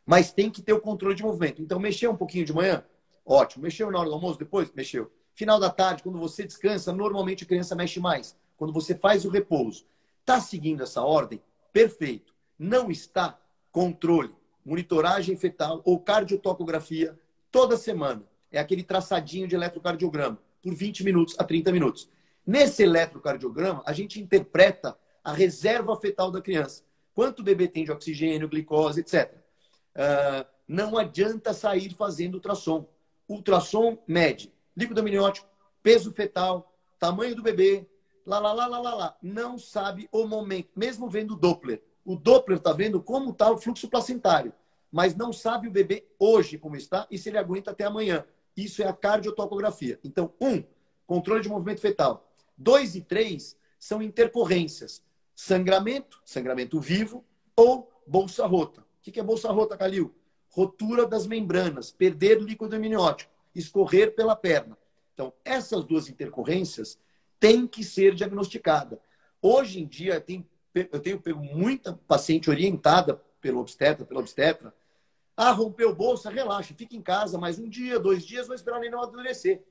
Mas tem que ter o controle de movimento. Então, mexeu um pouquinho de manhã? Ótimo. Mexeu na hora do almoço? Depois? Mexeu. Final da tarde, quando você descansa, normalmente a criança mexe mais. Quando você faz o repouso. Está seguindo essa ordem? Perfeito. Não está? Controle. Monitoragem fetal ou cardiotocografia toda semana. É aquele traçadinho de eletrocardiograma por 20 minutos a 30 minutos. Nesse eletrocardiograma, a gente interpreta a reserva fetal da criança. Quanto o bebê tem de oxigênio, glicose, etc. Uh, ah, não adianta sair fazendo ultrassom. Ultrassom mede líquido amniótico, peso fetal, tamanho do bebê, lá, lá, lá, lá, lá, lá. Não sabe o momento, mesmo vendo Doppler. O Doppler está vendo como está o fluxo placentário, mas não sabe o bebê hoje como está e se ele aguenta até amanhã. Isso é a cardiotocografia. Então, um, controle de movimento fetal. Dois e três são intercorrências. Sangramento, sangramento vivo, ou bolsa rota. O que é bolsa rota, Calil? Rotura das membranas, perder líquido amniótico, escorrer pela perna. Então, essas duas intercorrências têm que ser diagnosticadas. Hoje em dia, eu tenho pego muita paciente orientada pelo obstetra, pela obstetra, ah, rompeu bolsa, relaxa, fica em casa mais um dia, dois dias, não esperar nem não amadurecer.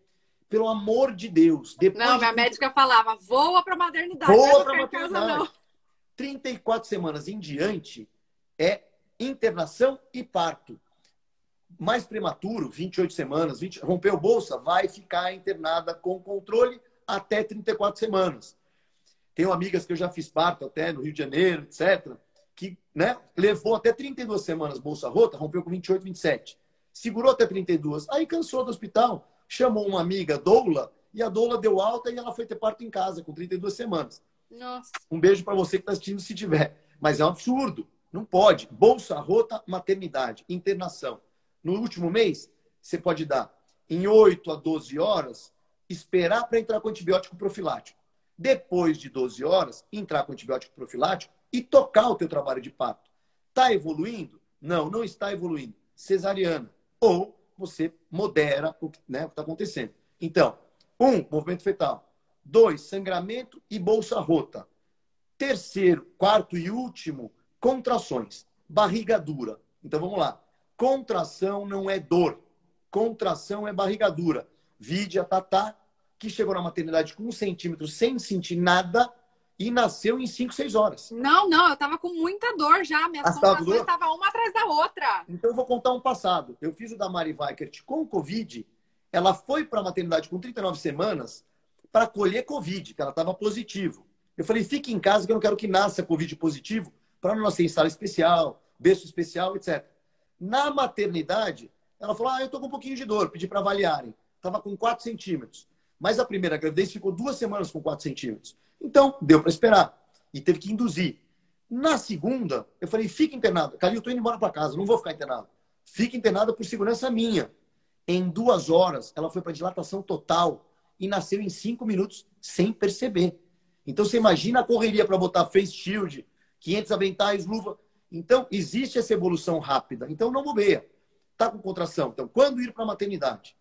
Pelo amor de Deus. Depois não, minha de... médica falava, voa para maternidade. Voa para maternidade. Casa, não. 34 semanas em diante é internação e parto. Mais prematuro, 28 semanas, 20... rompeu bolsa, vai ficar internada com controle até 34 semanas. Tenho amigas que eu já fiz parto até no Rio de Janeiro, etc que né, levou até 32 semanas bolsa rota, rompeu com 28, 27. Segurou até 32. Aí cansou do hospital, chamou uma amiga, Doula, e a Doula deu alta e ela foi ter parto em casa com 32 semanas. Nossa. Um beijo para você que está assistindo se tiver. Mas é um absurdo. Não pode. Bolsa rota, maternidade, internação. No último mês, você pode dar em 8 a 12 horas, esperar para entrar com antibiótico profilático. Depois de 12 horas, entrar com antibiótico profilático e tocar o teu trabalho de parto. Está evoluindo? Não, não está evoluindo. Cesariana. Ou você modera o que né, está acontecendo. Então, um, movimento fetal. Dois, sangramento e bolsa rota. Terceiro, quarto e último, contrações. Barriga dura. Então vamos lá. Contração não é dor. Contração é barriga dura. Vide a Tatá, que chegou na maternidade com um centímetro sem sentir nada e nasceu em 5, 6 horas. Não, não, eu tava com muita dor já. Minhas ah, contrações estavam uma atrás da outra. Então eu vou contar um passado. Eu fiz o da Mari Weikert com Covid. Ela foi para a maternidade com 39 semanas para colher Covid, que ela estava positivo. Eu falei, fique em casa que eu não quero que nasça Covid positivo para não nascer em sala especial, berço especial, etc. Na maternidade, ela falou, ah, eu tô com um pouquinho de dor, pedi para avaliarem. Tava com 4 centímetros. Mas a primeira gravidez ficou duas semanas com 4 centímetros. Então, deu para esperar. E teve que induzir. Na segunda, eu falei, fica internado. Calil, eu tô indo embora para casa, não vou ficar internado. Fica internada por segurança minha. Em duas horas, ela foi para dilatação total e nasceu em cinco minutos sem perceber. Então, você imagina a correria para botar face shield, 500 aventais, luva. Então, existe essa evolução rápida. Então, não bobeia. Tá com contração. Então, quando ir para a maternidade?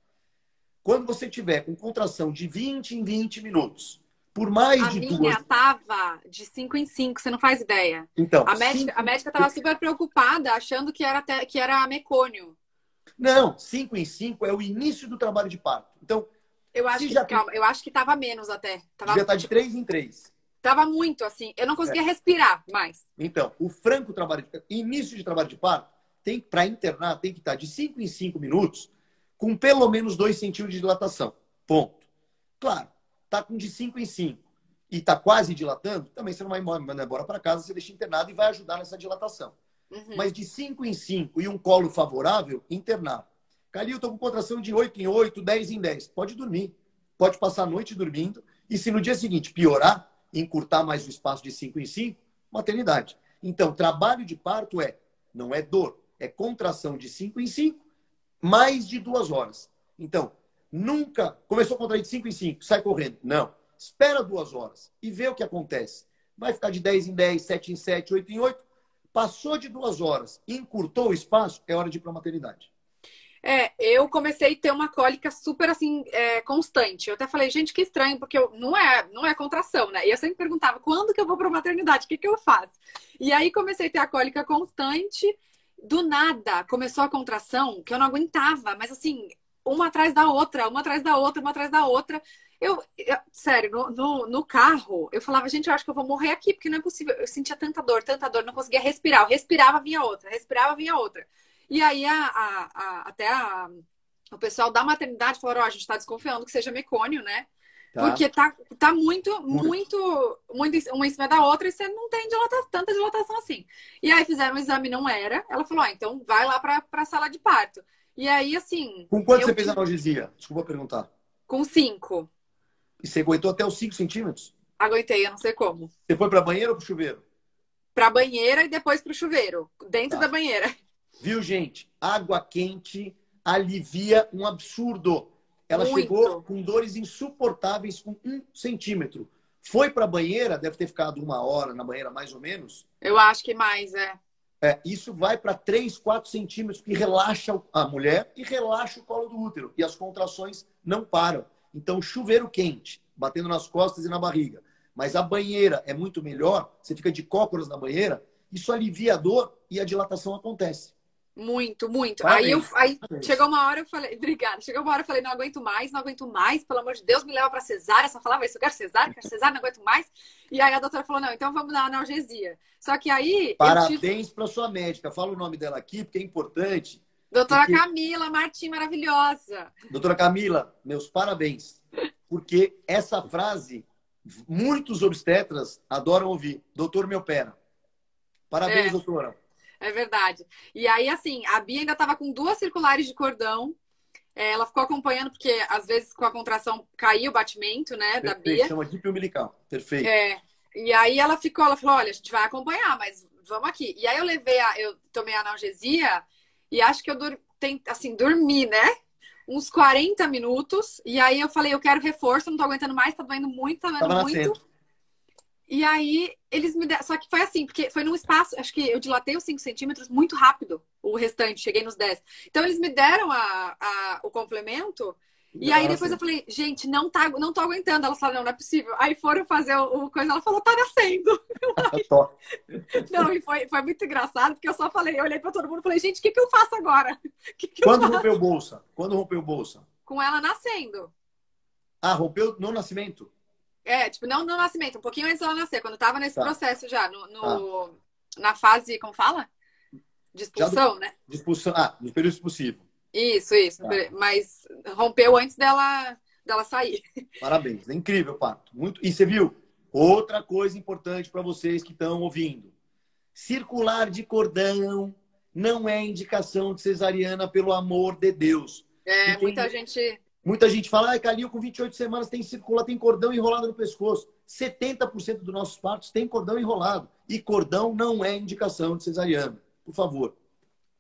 Quando você tiver com contração de 20 em 20 minutos, por mais a de minha duas. tava de 5 em 5, você não faz ideia. Então, a médica, cinco... a médica tava super preocupada, achando que era, te... que era mecônio. Não, 5 em 5 é o início do trabalho de parto. Então, eu acho que, já... calma, eu acho que tava menos até. Tava... Já tá de 3 em 3. Tava muito assim, eu não conseguia é. respirar mais. Então, o franco trabalho de início de trabalho de parto tem para internar tem que estar tá de 5 em 5 minutos com pelo menos 2 centímetros de dilatação. Ponto. Claro, está com de 5 em 5 e está quase dilatando, também você não vai embora para casa, você deixa internado e vai ajudar nessa dilatação. Uhum. Mas de 5 em 5 e um colo favorável, internar. Calil, estou com contração de 8 em 8, 10 em 10. Pode dormir. Pode passar a noite dormindo. E se no dia seguinte piorar, encurtar mais o espaço de 5 em 5, maternidade. Então, trabalho de parto é, não é dor, é contração de 5 em 5, mais de duas horas. Então, Nunca começou a contrair de 5 em 5, sai correndo. Não. Espera duas horas e vê o que acontece. Vai ficar de 10 em 10, 7 em 7, 8 em 8. Passou de duas horas, encurtou o espaço, é hora de ir para a maternidade. É, eu comecei a ter uma cólica super assim, é, constante. Eu até falei, gente, que estranho, porque eu, não, é, não é contração, né? E eu sempre perguntava, quando que eu vou pra maternidade? O que, que eu faço? E aí comecei a ter a cólica constante. Do nada começou a contração que eu não aguentava, mas assim, uma atrás da outra, uma atrás da outra, uma atrás da outra. Eu, eu sério, no, no, no, carro, eu falava, gente, eu acho que eu vou morrer aqui, porque não é possível. Eu sentia tanta dor, tanta dor, não conseguia respirar. Eu respirava, vinha outra, respirava, vinha outra. E aí a, a, a, até a, o pessoal da maternidade falou: ó, oh, a gente está desconfiando que seja mecônio, né? Tá. Porque tá, tá muito, muito, muito, uma em cima da outra e você não tem dilatação, tanta dilatação assim. E aí fizeram um exame, não era. Ela falou: ó, oh, então vai lá para a sala de parto. E aí, assim. Com quanto eu... você fez analgesia? Desculpa perguntar. Com cinco. E você aguentou até os cinco centímetros? Aguentei, eu não sei como. Você foi para banheiro ou para chuveiro? Para banheira e depois para o chuveiro, dentro tá. da banheira. Viu, gente? Água quente alivia um absurdo. Ela Muito. chegou com dores insuportáveis com um centímetro. Foi para a banheira, deve ter ficado uma hora na banheira mais ou menos. Eu acho que mais, é. é isso vai para 3, 4 centímetros, que relaxa a mulher e relaxa o colo do útero. E as contrações não param. Então, chuveiro quente, batendo nas costas e na barriga. Mas a banheira é muito melhor, você fica de cócoras na banheira, isso alivia a dor e a dilatação acontece. Muito, muito. Parabéns. Aí, eu, aí chegou uma hora eu falei, obrigada. Chegou uma hora eu falei, não aguento mais, não aguento mais, pelo amor de Deus, me leva para cesárea. Só falava isso, eu quero cesárea, quero cesárea, não aguento mais. E aí a doutora falou, não, então vamos dar analgesia. Só que aí. Parabéns tive... para sua médica. Fala o nome dela aqui, porque é importante. Doutora porque... Camila Martim, maravilhosa. Doutora Camila, meus parabéns. Porque essa frase, muitos obstetras adoram ouvir. Doutor me opera. Parabéns, é. doutora. É verdade. E aí, assim, a Bia ainda estava com duas circulares de cordão. É, ela ficou acompanhando, porque às vezes com a contração caiu o batimento, né, Perfeito, da Bia. Chama de umbilical. Perfeito. É. E aí ela ficou, ela falou: olha, a gente vai acompanhar, mas vamos aqui. E aí eu levei a, eu tomei a analgesia e acho que eu dur, tem, assim, dormi, né? Uns 40 minutos. E aí eu falei, eu quero reforço, não tô aguentando mais, tá doendo muito, tá doendo Tava muito. Nascendo. E aí, eles me deram. Só que foi assim, porque foi num espaço. Acho que eu dilatei os 5 centímetros muito rápido, o restante, cheguei nos 10. Então, eles me deram a, a o complemento. E aí depois eu falei, gente, não, tá, não tô aguentando. Ela falou, não, não é possível. Aí foram fazer o, o coisa, ela falou, tá nascendo. não, e foi, foi muito engraçado, porque eu só falei, eu olhei pra todo mundo e falei, gente, o que, que eu faço agora? Que que Quando rompeu bolsa? Quando rompeu bolsa? Com ela nascendo. Ah, rompeu no nascimento? É, tipo, não no nascimento, um pouquinho antes dela nascer, quando tava nesse tá. processo já, no, no tá. na fase, como fala? De expulsão, do, né? De expulsão, ah, no período expulsivo. Isso, isso. Tá. Mas rompeu antes dela, dela sair. Parabéns, é incrível, Pato. Muito... E você viu? Outra coisa importante para vocês que estão ouvindo. Circular de cordão não é indicação de cesariana, pelo amor de Deus. É, muita gente Muita gente fala, ah, Calil, com 28 semanas tem circula, tem cordão enrolado no pescoço. 70% dos nossos partos tem cordão enrolado. E cordão não é indicação de cesariana. Por favor.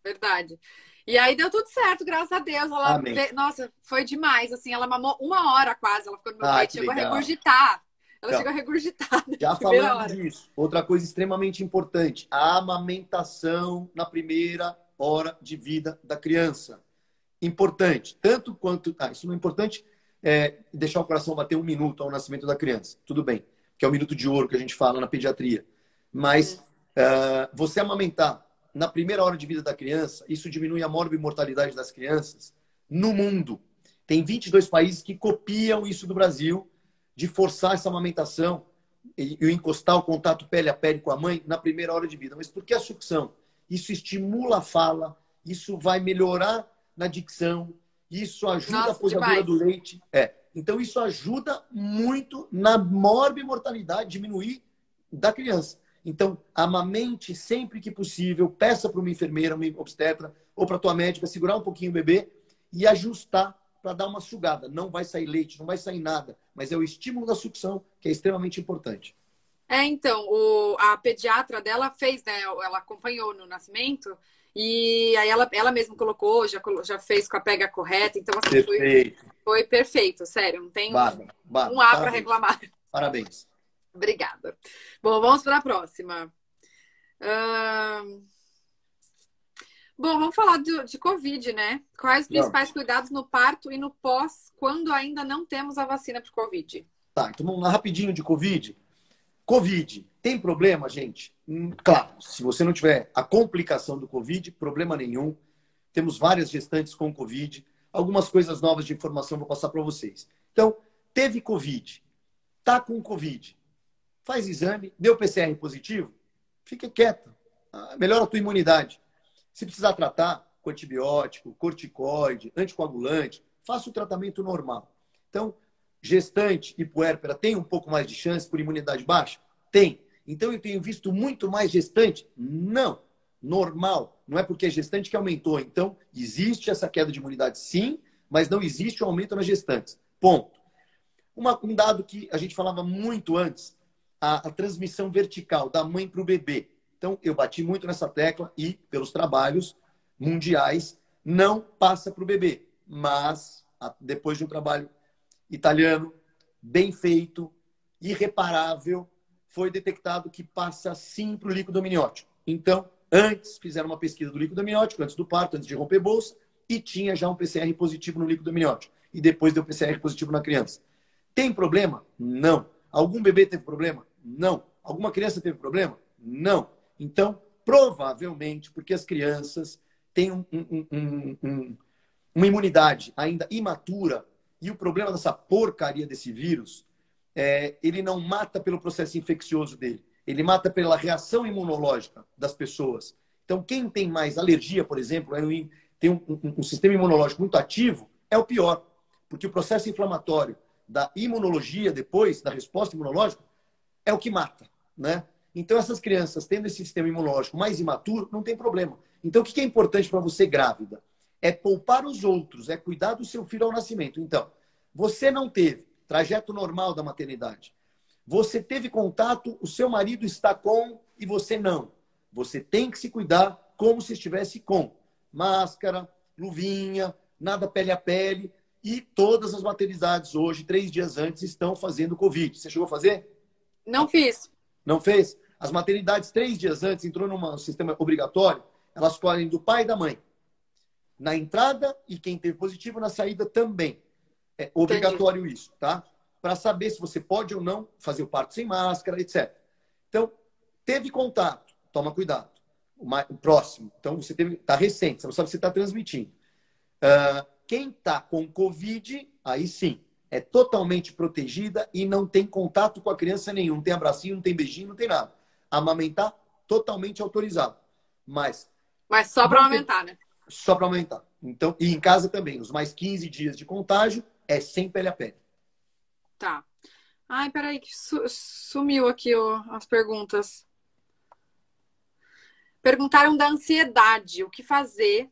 Verdade. E aí deu tudo certo, graças a Deus. Ela, nossa, foi demais. Assim, ela mamou uma hora quase. Ela ficou no meu ah, peito, chegou legal. a regurgitar. Ela então, chegou a regurgitar. Já falando disso, outra coisa extremamente importante: a amamentação na primeira hora de vida da criança importante, tanto quanto. Ah, isso não é importante é, deixar o coração bater um minuto ao nascimento da criança. Tudo bem, que é o minuto de ouro que a gente fala na pediatria. Mas uh, você amamentar na primeira hora de vida da criança, isso diminui a morbimortalidade das crianças no mundo. Tem 22 países que copiam isso do Brasil, de forçar essa amamentação e, e encostar o contato pele a pele com a mãe na primeira hora de vida. Mas por que a sucção? Isso estimula a fala, isso vai melhorar na dicção, isso ajuda Nossa, a posadura do leite. É. Então, isso ajuda muito na morbimortalidade, diminuir da criança. Então, amamente sempre que possível, peça para uma enfermeira, uma obstetra ou para tua médica segurar um pouquinho o bebê e ajustar para dar uma sugada. Não vai sair leite, não vai sair nada, mas é o estímulo da sucção que é extremamente importante. É, então, o, a pediatra dela fez, né? Ela acompanhou no nascimento e aí ela, ela mesma colocou, já, já fez com a pega correta. Então, assim, perfeito. Foi, foi perfeito, sério. Não tem bárbaro, bárbaro. um A para reclamar. Parabéns. Obrigada. Bom, vamos para a próxima. Bom, vamos falar de, de Covid, né? Quais os principais cuidados no parto e no pós, quando ainda não temos a vacina para Covid? Tá, então vamos lá rapidinho de Covid. Covid, tem problema, gente? Hum, claro, se você não tiver a complicação do Covid, problema nenhum. Temos várias gestantes com Covid. Algumas coisas novas de informação vou passar para vocês. Então, teve Covid, tá com Covid, faz exame, deu PCR positivo, fica quieto, ah, melhora a tua imunidade. Se precisar tratar com antibiótico, corticoide, anticoagulante, faça o tratamento normal. Então, gestante e puérpera tem um pouco mais de chance por imunidade baixa? Tem. Então, eu tenho visto muito mais gestante? Não. Normal. Não é porque é gestante que aumentou. Então, existe essa queda de imunidade, sim, mas não existe um aumento nas gestantes. Ponto. Uma, um dado que a gente falava muito antes, a, a transmissão vertical da mãe para o bebê. Então, eu bati muito nessa tecla e, pelos trabalhos mundiais, não passa para o bebê. Mas, depois de um trabalho italiano, bem feito, irreparável, foi detectado que passa sim para o líquido amniótico. Então, antes fizeram uma pesquisa do líquido amniótico, antes do parto, antes de romper bolsa, e tinha já um PCR positivo no líquido amniótico. E depois deu PCR positivo na criança. Tem problema? Não. Algum bebê teve problema? Não. Alguma criança teve problema? Não. Então, provavelmente, porque as crianças têm um, um, um, uma imunidade ainda imatura e o problema dessa porcaria desse vírus é ele não mata pelo processo infeccioso dele, ele mata pela reação imunológica das pessoas. Então, quem tem mais alergia, por exemplo, é tem um, sistema imunológico muito ativo, é o pior, porque o processo inflamatório da imunologia depois, da resposta imunológica, é o que mata, né? Então, essas crianças tendo esse sistema imunológico mais imaturo, não tem problema. Então, o que é importante para você grávida? É poupar os outros, é cuidar do seu filho ao nascimento. Então, você não teve trajeto normal da maternidade. Você teve contato, o seu marido está com e você não. Você tem que se cuidar como se estivesse com máscara, luvinha, nada pele a pele. E todas as maternidades hoje, três dias antes, estão fazendo Covid. Você chegou a fazer? Não fiz. Não fez? As maternidades, três dias antes, entrou num sistema obrigatório, elas escolhem do pai e da mãe. Na entrada e quem teve positivo na saída também. É obrigatório Entendi. isso, tá? Para saber se você pode ou não fazer o parto sem máscara, etc. Então, teve contato, toma cuidado. O, mais, o próximo. Então, você teve, tá recente, você não sabe se está transmitindo. Uh, quem está com Covid, aí sim, é totalmente protegida e não tem contato com a criança nenhum. Não tem abracinho, não tem beijinho, não tem nada. Amamentar, totalmente autorizado. Mas. Mas só para aumentar, né? Só para aumentar. Então, e em casa também, os mais 15 dias de contágio é sem pele a pele. Tá. Ai, peraí, que sumiu aqui ó, as perguntas. Perguntaram da ansiedade, o que fazer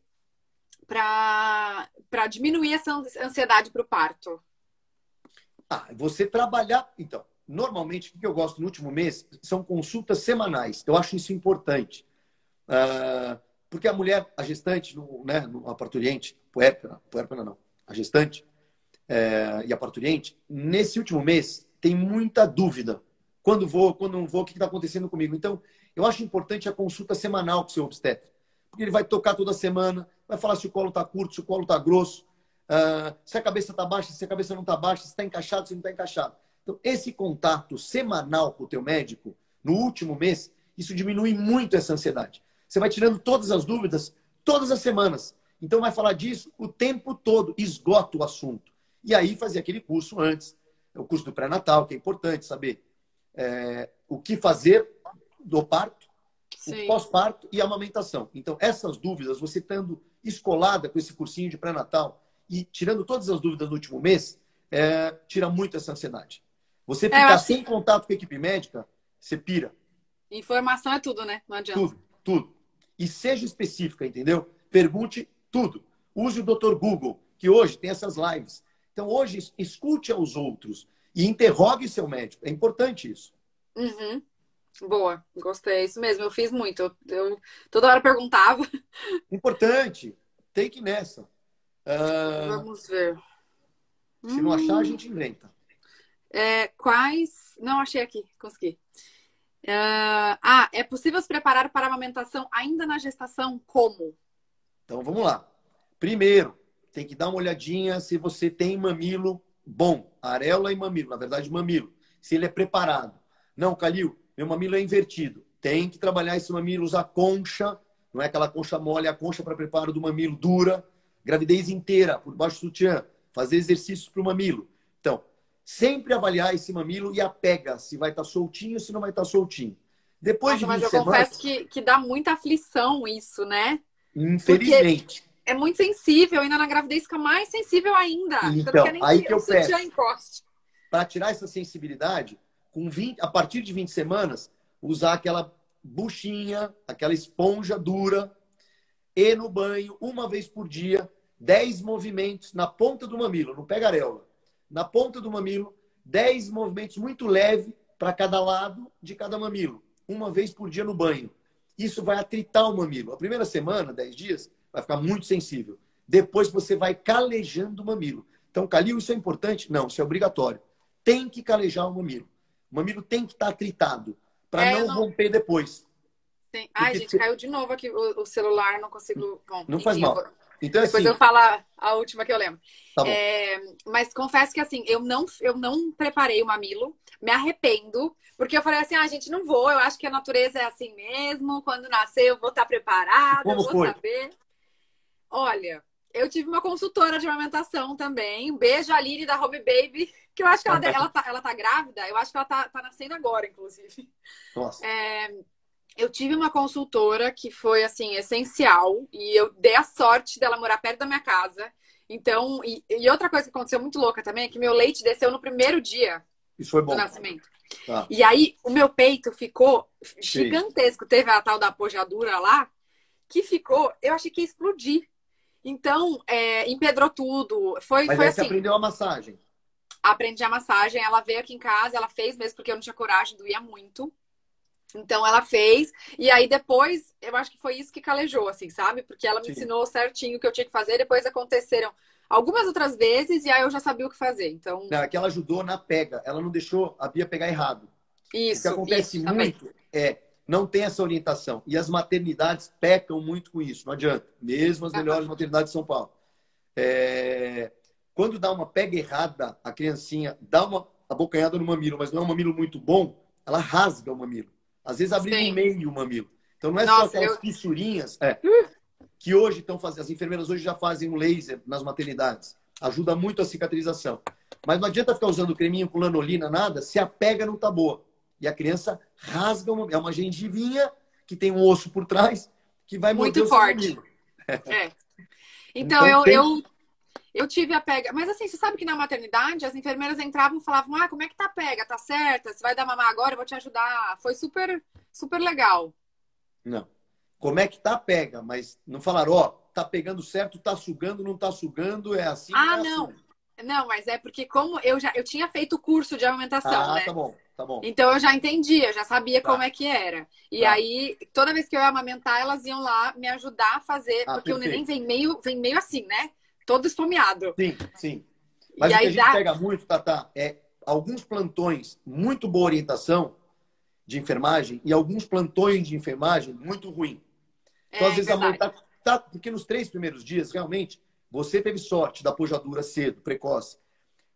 para diminuir essa ansiedade para o parto? Ah, você trabalhar. Então, normalmente, o que eu gosto no último mês são consultas semanais. Eu acho isso importante. Uh, porque a mulher, a gestante, no, né, no, a parturiente, puérpera, puérpera não, a gestante é, e a parturiente, nesse último mês, tem muita dúvida. Quando vou, quando não vou, o que está acontecendo comigo? Então, eu acho importante a consulta semanal com o seu obstetra. Porque ele vai tocar toda semana, vai falar se o colo está curto, se o colo está grosso, uh, se a cabeça está baixa, se a cabeça não está baixa, se está encaixado, se não está encaixado. Então, esse contato semanal com o teu médico, no último mês, isso diminui muito essa ansiedade. Você vai tirando todas as dúvidas todas as semanas. Então, vai falar disso o tempo todo, esgota o assunto. E aí, fazer aquele curso antes, o curso do pré-natal, que é importante saber é, o que fazer do parto, Sim. o pós-parto e a amamentação. Então, essas dúvidas, você estando escolada com esse cursinho de pré-natal, e tirando todas as dúvidas no último mês, é, tira muito essa ansiedade. Você é, ficar é, sem que... contato com a equipe médica, você pira. Informação é tudo, né? Não adianta. Tudo, tudo. E seja específica, entendeu? Pergunte tudo. Use o Dr. Google, que hoje tem essas lives. Então, hoje, escute aos outros e interrogue seu médico. É importante isso. Uhum. Boa, gostei. É isso mesmo, eu fiz muito. Eu, eu toda hora perguntava. Importante. Tem que ir nessa. Uh, Vamos ver. Se não achar, a hum. gente inventa. É, quais. Não, achei aqui, consegui. Uh, ah, é possível se preparar para a amamentação ainda na gestação? Como? Então vamos lá. Primeiro, tem que dar uma olhadinha se você tem mamilo bom, areola e mamilo, na verdade mamilo, se ele é preparado. Não, Calil, meu mamilo é invertido. Tem que trabalhar esse mamilo, usar concha, não é aquela concha mole, é a concha para preparo do mamilo dura, gravidez inteira, por baixo do sutiã, fazer exercícios para o mamilo. Então, sempre avaliar esse mamilo e a pega, se vai estar tá soltinho ou se não vai estar tá soltinho. Depois Nossa, de mas eu semanas, confesso que, que dá muita aflição isso, né? Infelizmente. Porque é muito sensível, ainda na gravidez fica mais sensível ainda. Então, aí que, que eu peço. Para tirar essa sensibilidade, com 20, a partir de 20 semanas, usar aquela buchinha, aquela esponja dura, e no banho, uma vez por dia, 10 movimentos na ponta do mamilo, não pega areola. Na ponta do mamilo, 10 movimentos muito leve para cada lado de cada mamilo, uma vez por dia no banho. Isso vai atritar o mamilo. A primeira semana, 10 dias, vai ficar muito sensível. Depois você vai calejando o mamilo. Então, calil, isso é importante? Não, isso é obrigatório. Tem que calejar o mamilo. O mamilo tem que estar tá tritado para é, não, não, romper depois. Tem... Ai, gente, caiu de novo aqui o, o celular, não consigo. Bom, não enfim, faz mal. Então, Depois assim... eu falo a última que eu lembro. Tá é, mas confesso que assim, eu não, eu não preparei o mamilo, me arrependo, porque eu falei assim, ah, gente, não vou, eu acho que a natureza é assim mesmo, quando nascer eu vou estar preparada, eu vou foi? saber. Olha, eu tive uma consultora de amamentação também. beijo, Aline, da Home Baby, que eu acho que ela, ela, tá, ela tá grávida. Eu acho que ela tá, tá nascendo agora, inclusive. Nossa. É, eu tive uma consultora que foi, assim, essencial. E eu dei a sorte dela morar perto da minha casa. Então, e, e outra coisa que aconteceu muito louca também é que meu leite desceu no primeiro dia Isso foi bom. do nascimento. Tá. E aí, o meu peito ficou gigantesco. Teve a tal da apojadura lá, que ficou... Eu achei que ia explodir. Então, é, empedrou tudo. Foi, Mas foi aí assim. Você aprendeu a massagem. Aprendi a massagem. Ela veio aqui em casa, ela fez mesmo, porque eu não tinha coragem, doía muito. Então ela fez, e aí depois, eu acho que foi isso que calejou, assim, sabe? Porque ela me Sim. ensinou certinho o que eu tinha que fazer, depois aconteceram algumas outras vezes, e aí eu já sabia o que fazer. Então. Não, é que ela ajudou na pega, ela não deixou a Bia pegar errado. Isso. O que acontece isso, muito também. é não tem essa orientação. E as maternidades pecam muito com isso, não adianta. Mesmo as melhores maternidades de São Paulo. É... Quando dá uma pega errada, a criancinha dá uma abocanhada no mamilo, mas não é um mamilo muito bom, ela rasga o mamilo. Às vezes abre no meio o mamilo. Então não é Nossa, só aquelas eu... fissurinhas é, que hoje estão fazendo. As enfermeiras hoje já fazem o laser nas maternidades. Ajuda muito a cicatrização. Mas não adianta ficar usando creminho com lanolina, nada, se a pega não tá boa. E a criança rasga uma, é uma gengivinha que tem um osso por trás que vai muito forte. É. Então, então eu, tem... eu eu tive a pega. Mas assim, você sabe que na maternidade as enfermeiras entravam e falavam: "Ah, como é que tá a pega? Tá certa? Você vai dar mamar agora? Eu vou te ajudar". Foi super super legal. Não. Como é que tá a pega? Mas não falaram, ó, oh, tá pegando certo, tá sugando, não tá sugando, é assim. Ah, é não. Assim. Não, mas é porque como eu já eu tinha feito o curso de amamentação, ah, né? tá bom. Tá bom. Então eu já entendia, já sabia tá. como é que era. E tá. aí, toda vez que eu ia amamentar, elas iam lá me ajudar a fazer, ah, porque perfeito. o neném vem meio, vem meio assim, né? Todo esfomeado. Sim, sim. Mas e o que a gente dá... pega muito, Tata, é alguns plantões, muito boa orientação de enfermagem e alguns plantões de enfermagem muito ruim. Então, é, às vezes, verdade. a mãe tá, tá, Porque nos três primeiros dias, realmente, você teve sorte da pojadura cedo, precoce.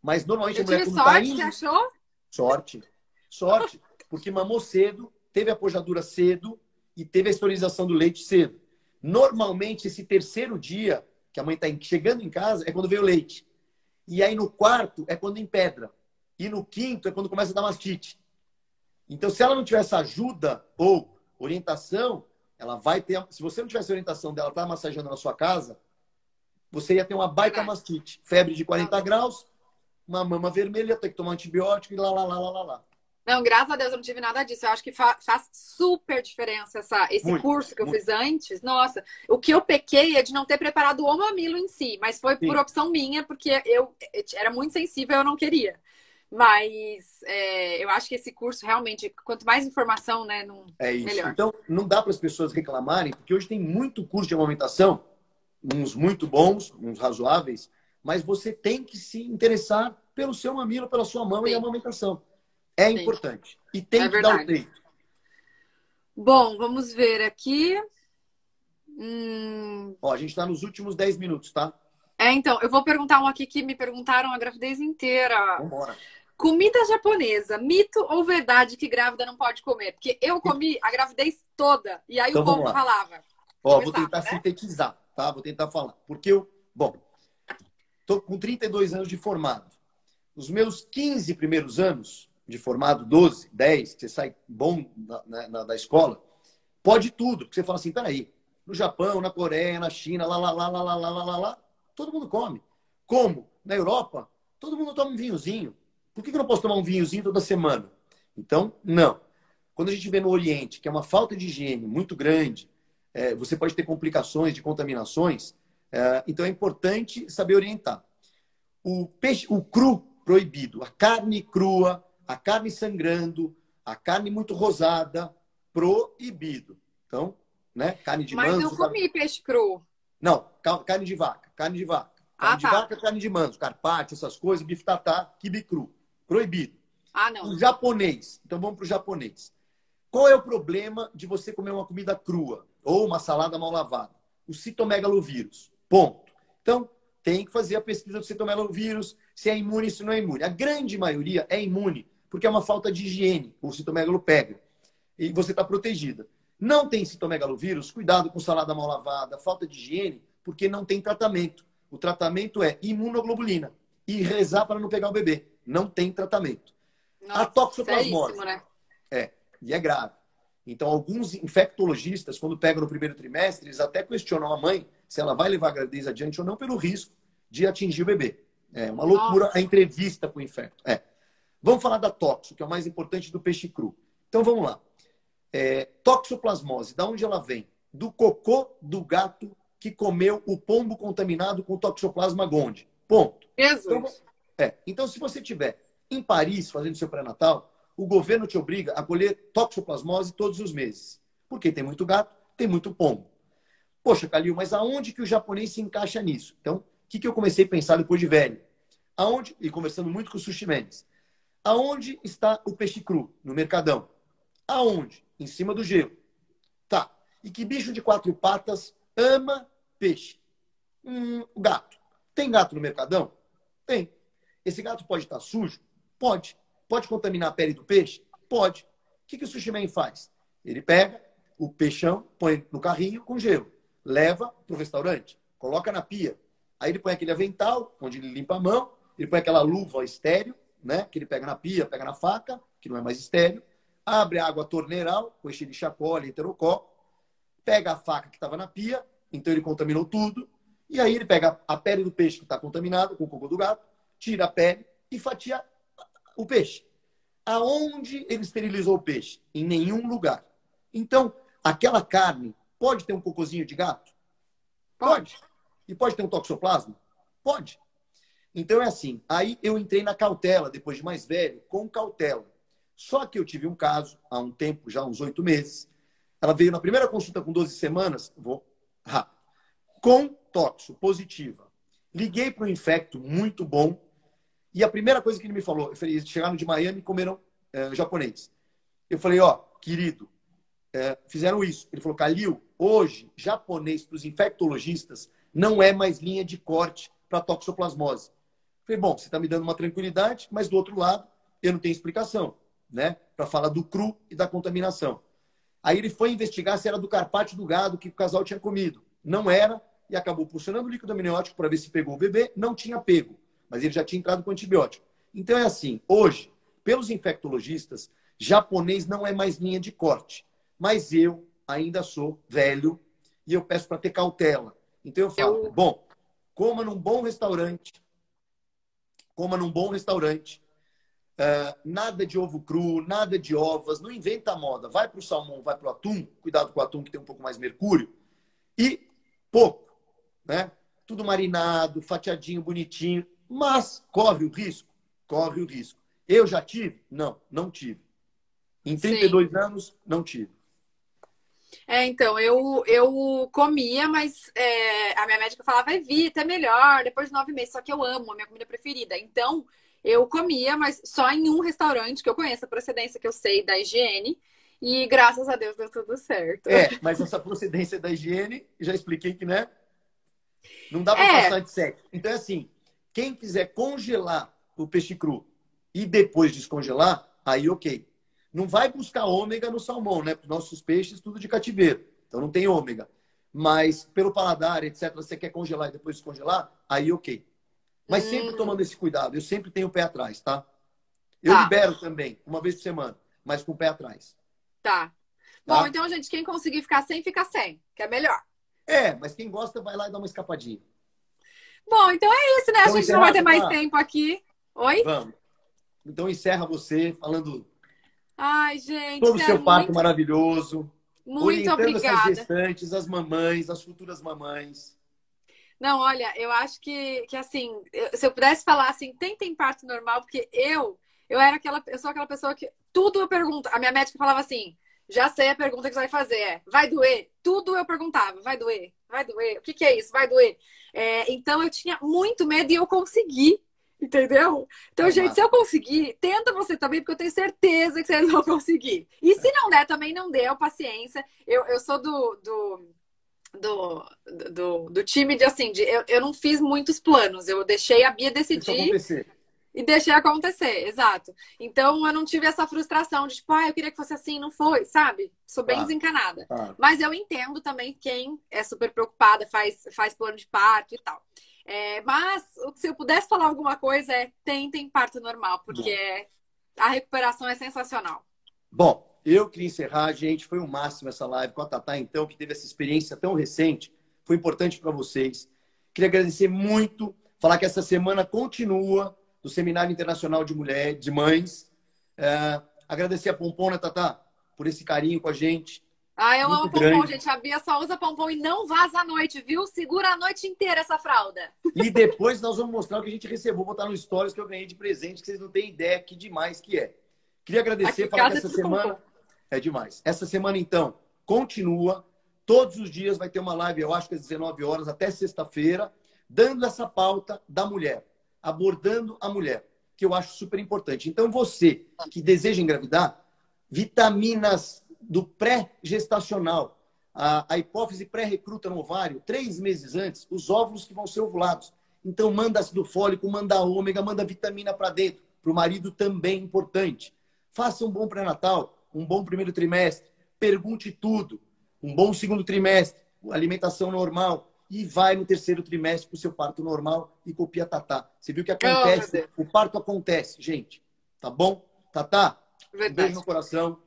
Mas normalmente eu a mulher tive tá sorte, tá indo... você achou? Sorte. Sorte, porque mamou cedo, teve a pojadura cedo e teve a esterilização do leite cedo. Normalmente, esse terceiro dia que a mãe está chegando em casa é quando veio o leite. E aí no quarto é quando empedra. E no quinto é quando começa a dar mastite. Então, se ela não tiver essa ajuda ou orientação, ela vai ter. Se você não tivesse orientação dela estar tá massageando na sua casa, você ia ter uma baita mastite. Febre de 40 graus, uma mama vermelha, ter que tomar antibiótico e lá, lá, lá, lá, lá, lá. Não, graças a Deus eu não tive nada disso. Eu acho que fa faz super diferença essa, esse muito, curso que eu muito. fiz antes. Nossa, o que eu pequei é de não ter preparado o mamilo em si, mas foi Sim. por opção minha, porque eu era muito sensível, eu não queria. Mas é, eu acho que esse curso realmente, quanto mais informação, né, não, é isso. melhor. Então, não dá para as pessoas reclamarem, porque hoje tem muito curso de amamentação, uns muito bons, uns razoáveis, mas você tem que se interessar pelo seu mamilo, pela sua mama Sim. e a amamentação. É Sim. importante. E tem é que verdade. dar o peito. Bom, vamos ver aqui. Hum... Ó, a gente está nos últimos 10 minutos, tá? É, então, eu vou perguntar um aqui que me perguntaram a gravidez inteira. Vambora. Comida japonesa, mito ou verdade que grávida não pode comer? Porque eu comi a gravidez toda e aí então, o povo falava. Ó, vou tentar né? sintetizar, tá? Vou tentar falar. Porque eu, bom, tô com 32 anos de formado. Os meus 15 primeiros anos de formado, 12, 10, que você sai bom na, na, da escola, pode tudo. Porque você fala assim, peraí, no Japão, na Coreia, na China, lá, lá, lá, lá, lá, lá, lá, lá, todo mundo come. Como? Na Europa, todo mundo toma um vinhozinho. Por que eu não posso tomar um vinhozinho toda semana? Então, não. Quando a gente vê no Oriente, que é uma falta de higiene muito grande, é, você pode ter complicações de contaminações, é, então é importante saber orientar. O peixe, o cru proibido, a carne crua, a carne sangrando, a carne muito rosada, proibido. Então, né? Carne de Mas manso. Mas eu comi peixe cru. Não, carne de vaca, carne de vaca. Carne ah, de tá. vaca, carne de manso, carpaccio, essas coisas, bife tatá, quibe cru. Proibido. Ah, não. O japonês. Então vamos para o japonês. Qual é o problema de você comer uma comida crua ou uma salada mal lavada? O citomegalovírus. Ponto. Então, tem que fazer a pesquisa do citomegalovírus, se é imune, se não é imune. A grande maioria é imune, porque é uma falta de higiene. O citomegalo pega. E você está protegida. Não tem citomegalovírus, cuidado com salada mal lavada, falta de higiene, porque não tem tratamento. O tratamento é imunoglobulina e rezar para não pegar o bebê. Não tem tratamento. Nossa, a toxoplasmose. Né? É, e é grave. Então, alguns infectologistas, quando pegam no primeiro trimestre, eles até questionam a mãe se ela vai levar a gravidez adiante ou não pelo risco de atingir o bebê. É uma loucura Nossa. a entrevista com o infecto. É. Vamos falar da toxo, que é o mais importante do peixe cru. Então, vamos lá. É, toxoplasmose, da onde ela vem? Do cocô do gato que comeu o pombo contaminado com toxoplasma gondii. Ponto. Então, é. Então, se você tiver em Paris fazendo seu pré-natal, o governo te obriga a colher toxoplasmose todos os meses. Porque tem muito gato, tem muito pombo. Poxa, Calil, mas aonde que o japonês se encaixa nisso? Então, o que, que eu comecei a pensar depois de velho? Aonde, e conversando muito com o sushi Mendes, aonde está o peixe cru? No mercadão. Aonde? Em cima do gelo. Tá. E que bicho de quatro patas ama peixe? Hum, o gato. Tem gato no mercadão? Tem. Esse gato pode estar sujo? Pode. Pode contaminar a pele do peixe? Pode. O que, que o sushi man faz? Ele pega o peixão, põe no carrinho com gelo, leva para o restaurante, coloca na pia. Aí ele põe aquele avental, onde ele limpa a mão, ele põe aquela luva estéreo, né? Que ele pega na pia, pega na faca, que não é mais estéreo, abre a água torneiral, com enche de chacoalha, heterococo, pega a faca que estava na pia, então ele contaminou tudo, e aí ele pega a pele do peixe que está contaminado com o cocô do gato, tira a pele e fatia o peixe. Aonde ele esterilizou o peixe? Em nenhum lugar. Então, aquela carne pode ter um cocôzinho de gato? Pode. E pode ter um toxoplasma? Pode. Então é assim. Aí eu entrei na cautela, depois de mais velho, com cautela. Só que eu tive um caso, há um tempo, já uns oito meses. Ela veio na primeira consulta com 12 semanas, vou rápido, com toxo, positiva. Liguei para um infecto muito bom, e a primeira coisa que ele me falou, eu falei, chegaram de Miami e comeram é, japonês. Eu falei, ó, querido, é, fizeram isso. Ele falou, Calil, hoje, japonês para os infectologistas não é mais linha de corte para toxoplasmose. Falei, bom, você está me dando uma tranquilidade, mas do outro lado, eu não tenho explicação, né? Para falar do cru e da contaminação. Aí ele foi investigar se era do carpaccio do gado que o casal tinha comido. Não era, e acabou funcionando o líquido amniótico para ver se pegou o bebê. Não tinha pego mas ele já tinha entrado com antibiótico. Então é assim, hoje, pelos infectologistas, japonês não é mais linha de corte. Mas eu ainda sou velho e eu peço para ter cautela. Então eu falo, eu... bom, coma num bom restaurante, coma num bom restaurante, uh, nada de ovo cru, nada de ovas, não inventa moda. Vai para o salmão, vai para o atum, cuidado com o atum que tem um pouco mais mercúrio, e pouco, né? Tudo marinado, fatiadinho, bonitinho. Mas corre o risco? Corre o risco. Eu já tive? Não, não tive. Em 32 Sim. anos, não tive. É, então, eu, eu comia, mas é, a minha médica falava, evita, é melhor, depois de nove meses. Só que eu amo a minha comida preferida. Então, eu comia, mas só em um restaurante que eu conheço a procedência, que eu sei da higiene. E graças a Deus deu tudo certo. É, mas essa procedência da higiene, já expliquei que, né? Não dá para é. passar de 7. Então é assim, quem quiser congelar o peixe cru e depois descongelar, aí ok. Não vai buscar ômega no salmão, né? Porque nossos peixes tudo de cativeiro. Então não tem ômega. Mas pelo paladar, etc., você quer congelar e depois descongelar, aí ok. Mas hum. sempre tomando esse cuidado. Eu sempre tenho o pé atrás, tá? Eu tá. libero também, uma vez por semana, mas com o pé atrás. Tá. tá. Bom, então, gente, quem conseguir ficar sem, fica sem, que é melhor. É, mas quem gosta vai lá e dá uma escapadinha. Bom, então é isso, né? Então, a gente não vai ter mais tá? tempo aqui. Oi? Vamos. Então encerra você falando. Ai, gente. Todo o seu parto muito... maravilhoso. Muito orientando obrigada. essas gestantes, as mamães, as futuras mamães. Não, olha, eu acho que, que assim, se eu pudesse falar assim, tentem parto normal, porque eu, eu era aquela, eu sou aquela pessoa que tudo eu pergunto. A minha médica falava assim, já sei a pergunta que você vai fazer, é, vai doer? Tudo eu perguntava, vai doer? Vai doer? O que, que é isso? Vai doer? É, então eu tinha muito medo e eu consegui. Entendeu? Então, é gente, se eu conseguir, tenta você também, porque eu tenho certeza que vocês vão conseguir. E se não der, também não deu, paciência. Eu, eu sou do, do, do, do, do time de assim, de, eu, eu não fiz muitos planos, eu deixei a Bia decidir. E deixei acontecer, exato. Então eu não tive essa frustração de tipo, ah, eu queria que fosse assim, não foi, sabe? Sou bem tá. desencanada. Tá. Mas eu entendo também quem é super preocupada, faz, faz plano de parto e tal. É, mas se eu pudesse falar alguma coisa é tentem parto normal, porque Bom. a recuperação é sensacional. Bom, eu queria encerrar, gente. Foi o um máximo essa live com a Tatá, então, que teve essa experiência tão recente. Foi importante para vocês. Queria agradecer muito, falar que essa semana continua do Seminário Internacional de Mulheres, de Mães. É, agradecer a Pompona, Tatá, por esse carinho com a gente. Ah, eu amo grande. pompom, gente. A Bia só usa pompom e não vaza à noite, viu? Segura a noite inteira essa fralda. E depois nós vamos mostrar o que a gente recebeu, botar no stories que eu ganhei de presente, que vocês não têm ideia que demais que é. Queria agradecer, Aqui falar que essa semana pompom. é demais. Essa semana, então, continua. Todos os dias vai ter uma live, eu acho que às 19 horas, até sexta-feira, dando essa pauta da mulher abordando a mulher, que eu acho super importante. Então, você que deseja engravidar, vitaminas do pré-gestacional, a, a hipófise pré-recruta no ovário, três meses antes, os óvulos que vão ser ovulados. Então, manda ácido fólico, manda ômega, manda vitamina para dentro. Para o marido também importante. Faça um bom pré-natal, um bom primeiro trimestre. Pergunte tudo. Um bom segundo trimestre, alimentação normal e vai no terceiro trimestre para o seu parto normal e copia Tatá. Você viu que acontece? Oh, o parto acontece, gente. Tá bom? Tatá, um beijo no coração.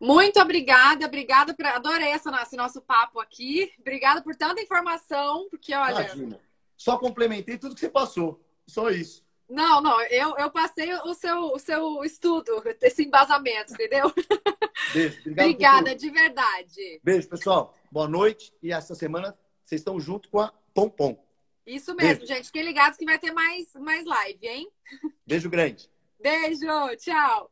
Muito obrigada, obrigada por... Adorei esse nosso papo aqui. Obrigada por tanta informação, porque olha. Imagina. Só complementei tudo que você passou. Só isso. Não, não, eu, eu passei o seu, o seu estudo, esse embasamento, entendeu? Beijo, Obrigada, de verdade. Beijo, pessoal. Boa noite e essa semana vocês estão junto com a Pompom. Isso mesmo, Beijo. gente. Fiquem ligados que vai ter mais, mais live, hein? Beijo grande. Beijo, tchau.